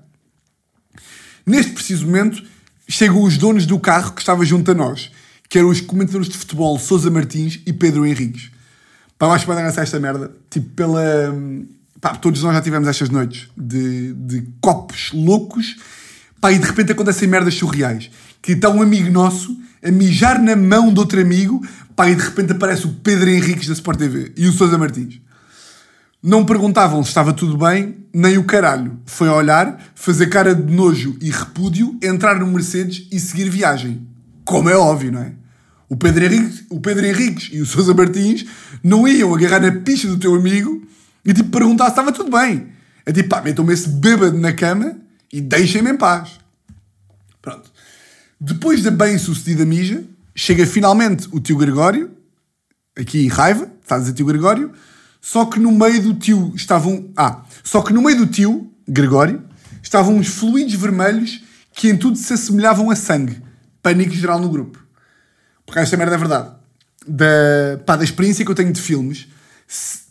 Neste preciso momento, chegam os donos do carro que estava junto a nós, que eram os comentadores de futebol Sousa Martins e Pedro Henriques. Pá, eu acho que vai dar esta merda. Tipo, pela. Pá, todos nós já tivemos estas noites de, de copos loucos. Pá, e de repente acontecem merdas surreais. Que está um amigo nosso a mijar na mão de outro amigo. Pá, e de repente aparece o Pedro Henriques da Sport TV e o Sousa Martins. Não perguntavam se estava tudo bem, nem o caralho. Foi olhar, fazer cara de nojo e repúdio, entrar no Mercedes e seguir viagem. Como é óbvio, não é? O Pedro Henriques, o Pedro Henriques e o Sousa Martins não iam agarrar na picha do teu amigo e tipo perguntar se estava tudo bem. É tipo, pá, metam-me esse bêbado na cama e deixem-me em paz. Pronto. Depois da bem-sucedida mija, chega finalmente o tio Gregório, aqui raiva, está a dizer tio Gregório, só que no meio do tio estavam. Ah, só que no meio do tio, Gregório, estavam uns fluidos vermelhos que em tudo se assemelhavam a sangue. Pânico geral no grupo. Porque esta merda é verdade. Da, pá, da experiência que eu tenho de filmes,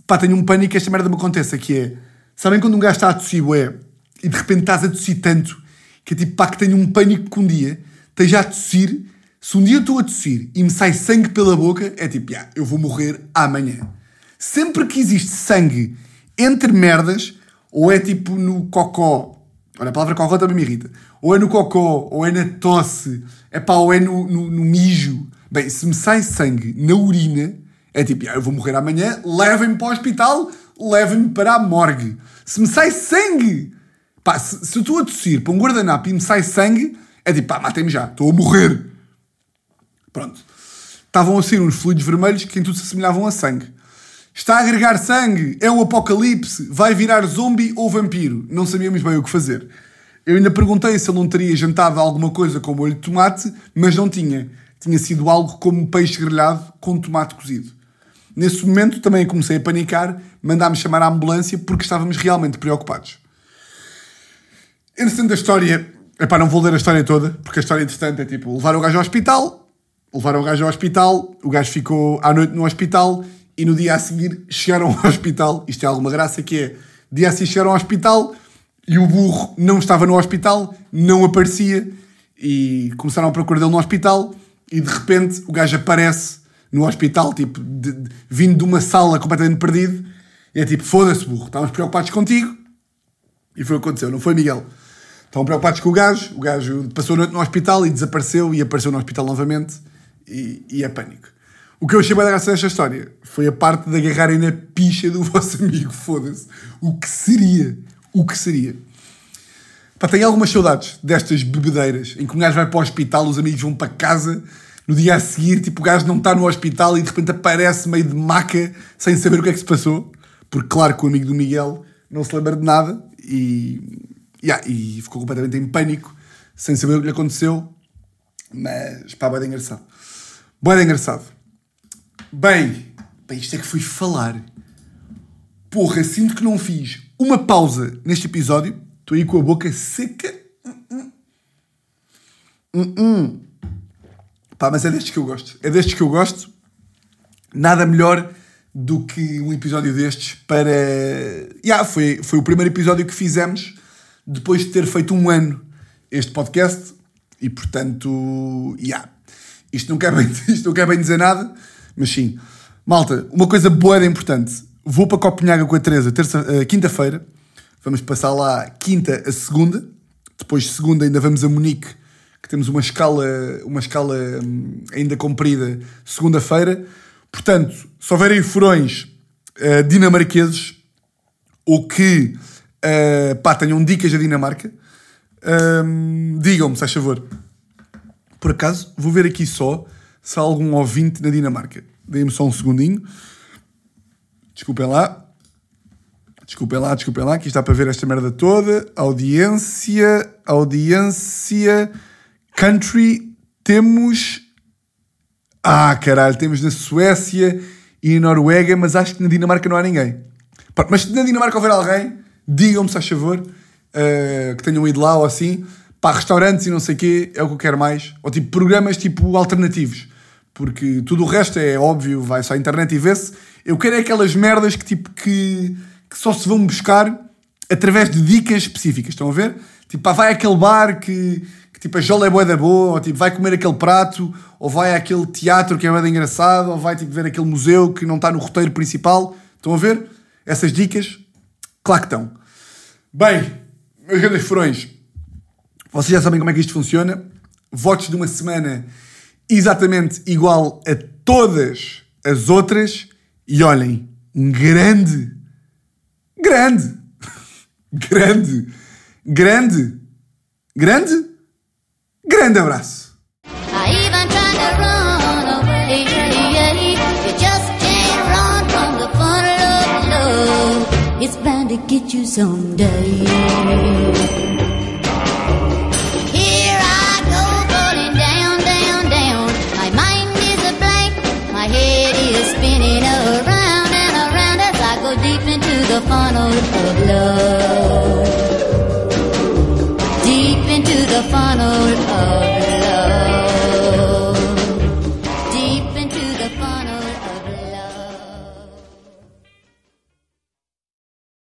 pá, tenho um pânico que esta merda me aconteça, que é... Sabem quando um gajo está a tossir, ué, e de repente estás a tossir tanto, que é tipo, pá, que tenho um pânico que um dia esteja a tossir, se um dia eu estou a tossir e me sai sangue pela boca, é tipo, yeah, eu vou morrer amanhã. Sempre que existe sangue entre merdas, ou é tipo no cocó, olha, a palavra cocó também me irrita, ou é no cocó, ou é na tosse, é pá, ou é no, no, no mijo. Bem, se me sai sangue na urina, é tipo, ah, eu vou morrer amanhã, levem-me para o hospital, levem-me para a morgue. Se me sai sangue, pá, se, se eu estou a tossir para um guardanapo e me sai sangue, é tipo, pá, matem-me já, estou a morrer. Pronto. Estavam a sair uns fluidos vermelhos que em tudo se assemelhavam a sangue. Está a agregar sangue, é o apocalipse, vai virar zombie ou vampiro. Não sabíamos bem o que fazer. Eu ainda perguntei se ele não teria jantado alguma coisa com molho de tomate, mas não tinha. Tinha sido algo como peixe grelhado com tomate cozido. Nesse momento também comecei a panicar, mandámos chamar a ambulância porque estávamos realmente preocupados. Entretanto, a história. Epá, não vou ler a história toda, porque a história interessante é tipo: levaram o gajo ao hospital, levaram o gajo ao hospital, o gajo ficou à noite no hospital e no dia a seguir chegaram ao hospital. Isto é alguma graça que é: dia a seguir chegaram ao hospital e o burro não estava no hospital, não aparecia e começaram a procurar dele no hospital e de repente o gajo aparece no hospital, tipo, de, de, vindo de uma sala completamente perdido e é tipo: foda-se, burro, estávamos preocupados contigo. E foi o que aconteceu, não foi, Miguel? Estavam preocupados com o gajo, o gajo passou a noite no hospital e desapareceu e apareceu no hospital novamente e, e é pânico. O que eu achei bem graça desta história foi a parte de agarrarem na picha do vosso amigo, foda-se. O que seria? O que seria? Pá, tenho algumas saudades destas bebedeiras em que um gajo vai para o hospital, os amigos vão para casa, no dia a seguir, tipo, o gajo não está no hospital e de repente aparece meio de maca sem saber o que é que se passou. Porque, claro, que o amigo do Miguel não se lembra de nada e, yeah, e ficou completamente em pânico, sem saber o que lhe aconteceu. Mas, pá, bem engraçado. Bem engraçado. Bem, bem, isto é que fui falar. Porra, sinto que não fiz uma pausa neste episódio. Estou aí com a boca seca. Hum, hum. Hum, Pá, mas é destes que eu gosto. É destes que eu gosto. Nada melhor do que um episódio destes para. Yeah, foi, foi o primeiro episódio que fizemos depois de ter feito um ano este podcast. E portanto, yeah. isto, não quer bem, isto não quer bem dizer nada mas sim. Malta, uma coisa boa e importante. Vou para Copenhaga com a Teresa terça, uh, quinta-feira. Vamos passar lá quinta a segunda. Depois de segunda ainda vamos a Munique, que temos uma escala, uma escala um, ainda comprida segunda-feira. Portanto, se houverem furões uh, dinamarqueses ou que uh, pá, tenham dicas da Dinamarca, um, digam-me, se faz favor. Por acaso, vou ver aqui só se há algum ouvinte na Dinamarca. Deem-me só um segundinho. Desculpem lá. Desculpem lá, desculpem lá, que está para ver esta merda toda. Audiência, audiência, country, temos... Ah, caralho, temos na Suécia e na Noruega, mas acho que na Dinamarca não há ninguém. Mas se na Dinamarca houver alguém, digam-me, se a favor, uh, que tenham ido lá ou assim, para restaurantes e não sei o quê, é o que eu quero mais. Ou tipo, programas tipo alternativos porque tudo o resto é óbvio, vai só à internet e vê-se. Eu quero é aquelas merdas que tipo que, que só se vão buscar através de dicas específicas. Estão a ver? Tipo, pá, vai àquele bar que, que tipo, a jola é boa da boa, ou tipo, vai comer aquele prato, ou vai àquele teatro que é bem engraçado, ou vai tipo, ver aquele museu que não está no roteiro principal. Estão a ver? Essas dicas, claro que estão. Bem, meus grandes furões, vocês já sabem como é que isto funciona. Votos de uma semana exatamente igual a todas as outras. E olhem, um grande, grande, grande, grande, grande, grande abraço. It's bound to get you someday. Of love.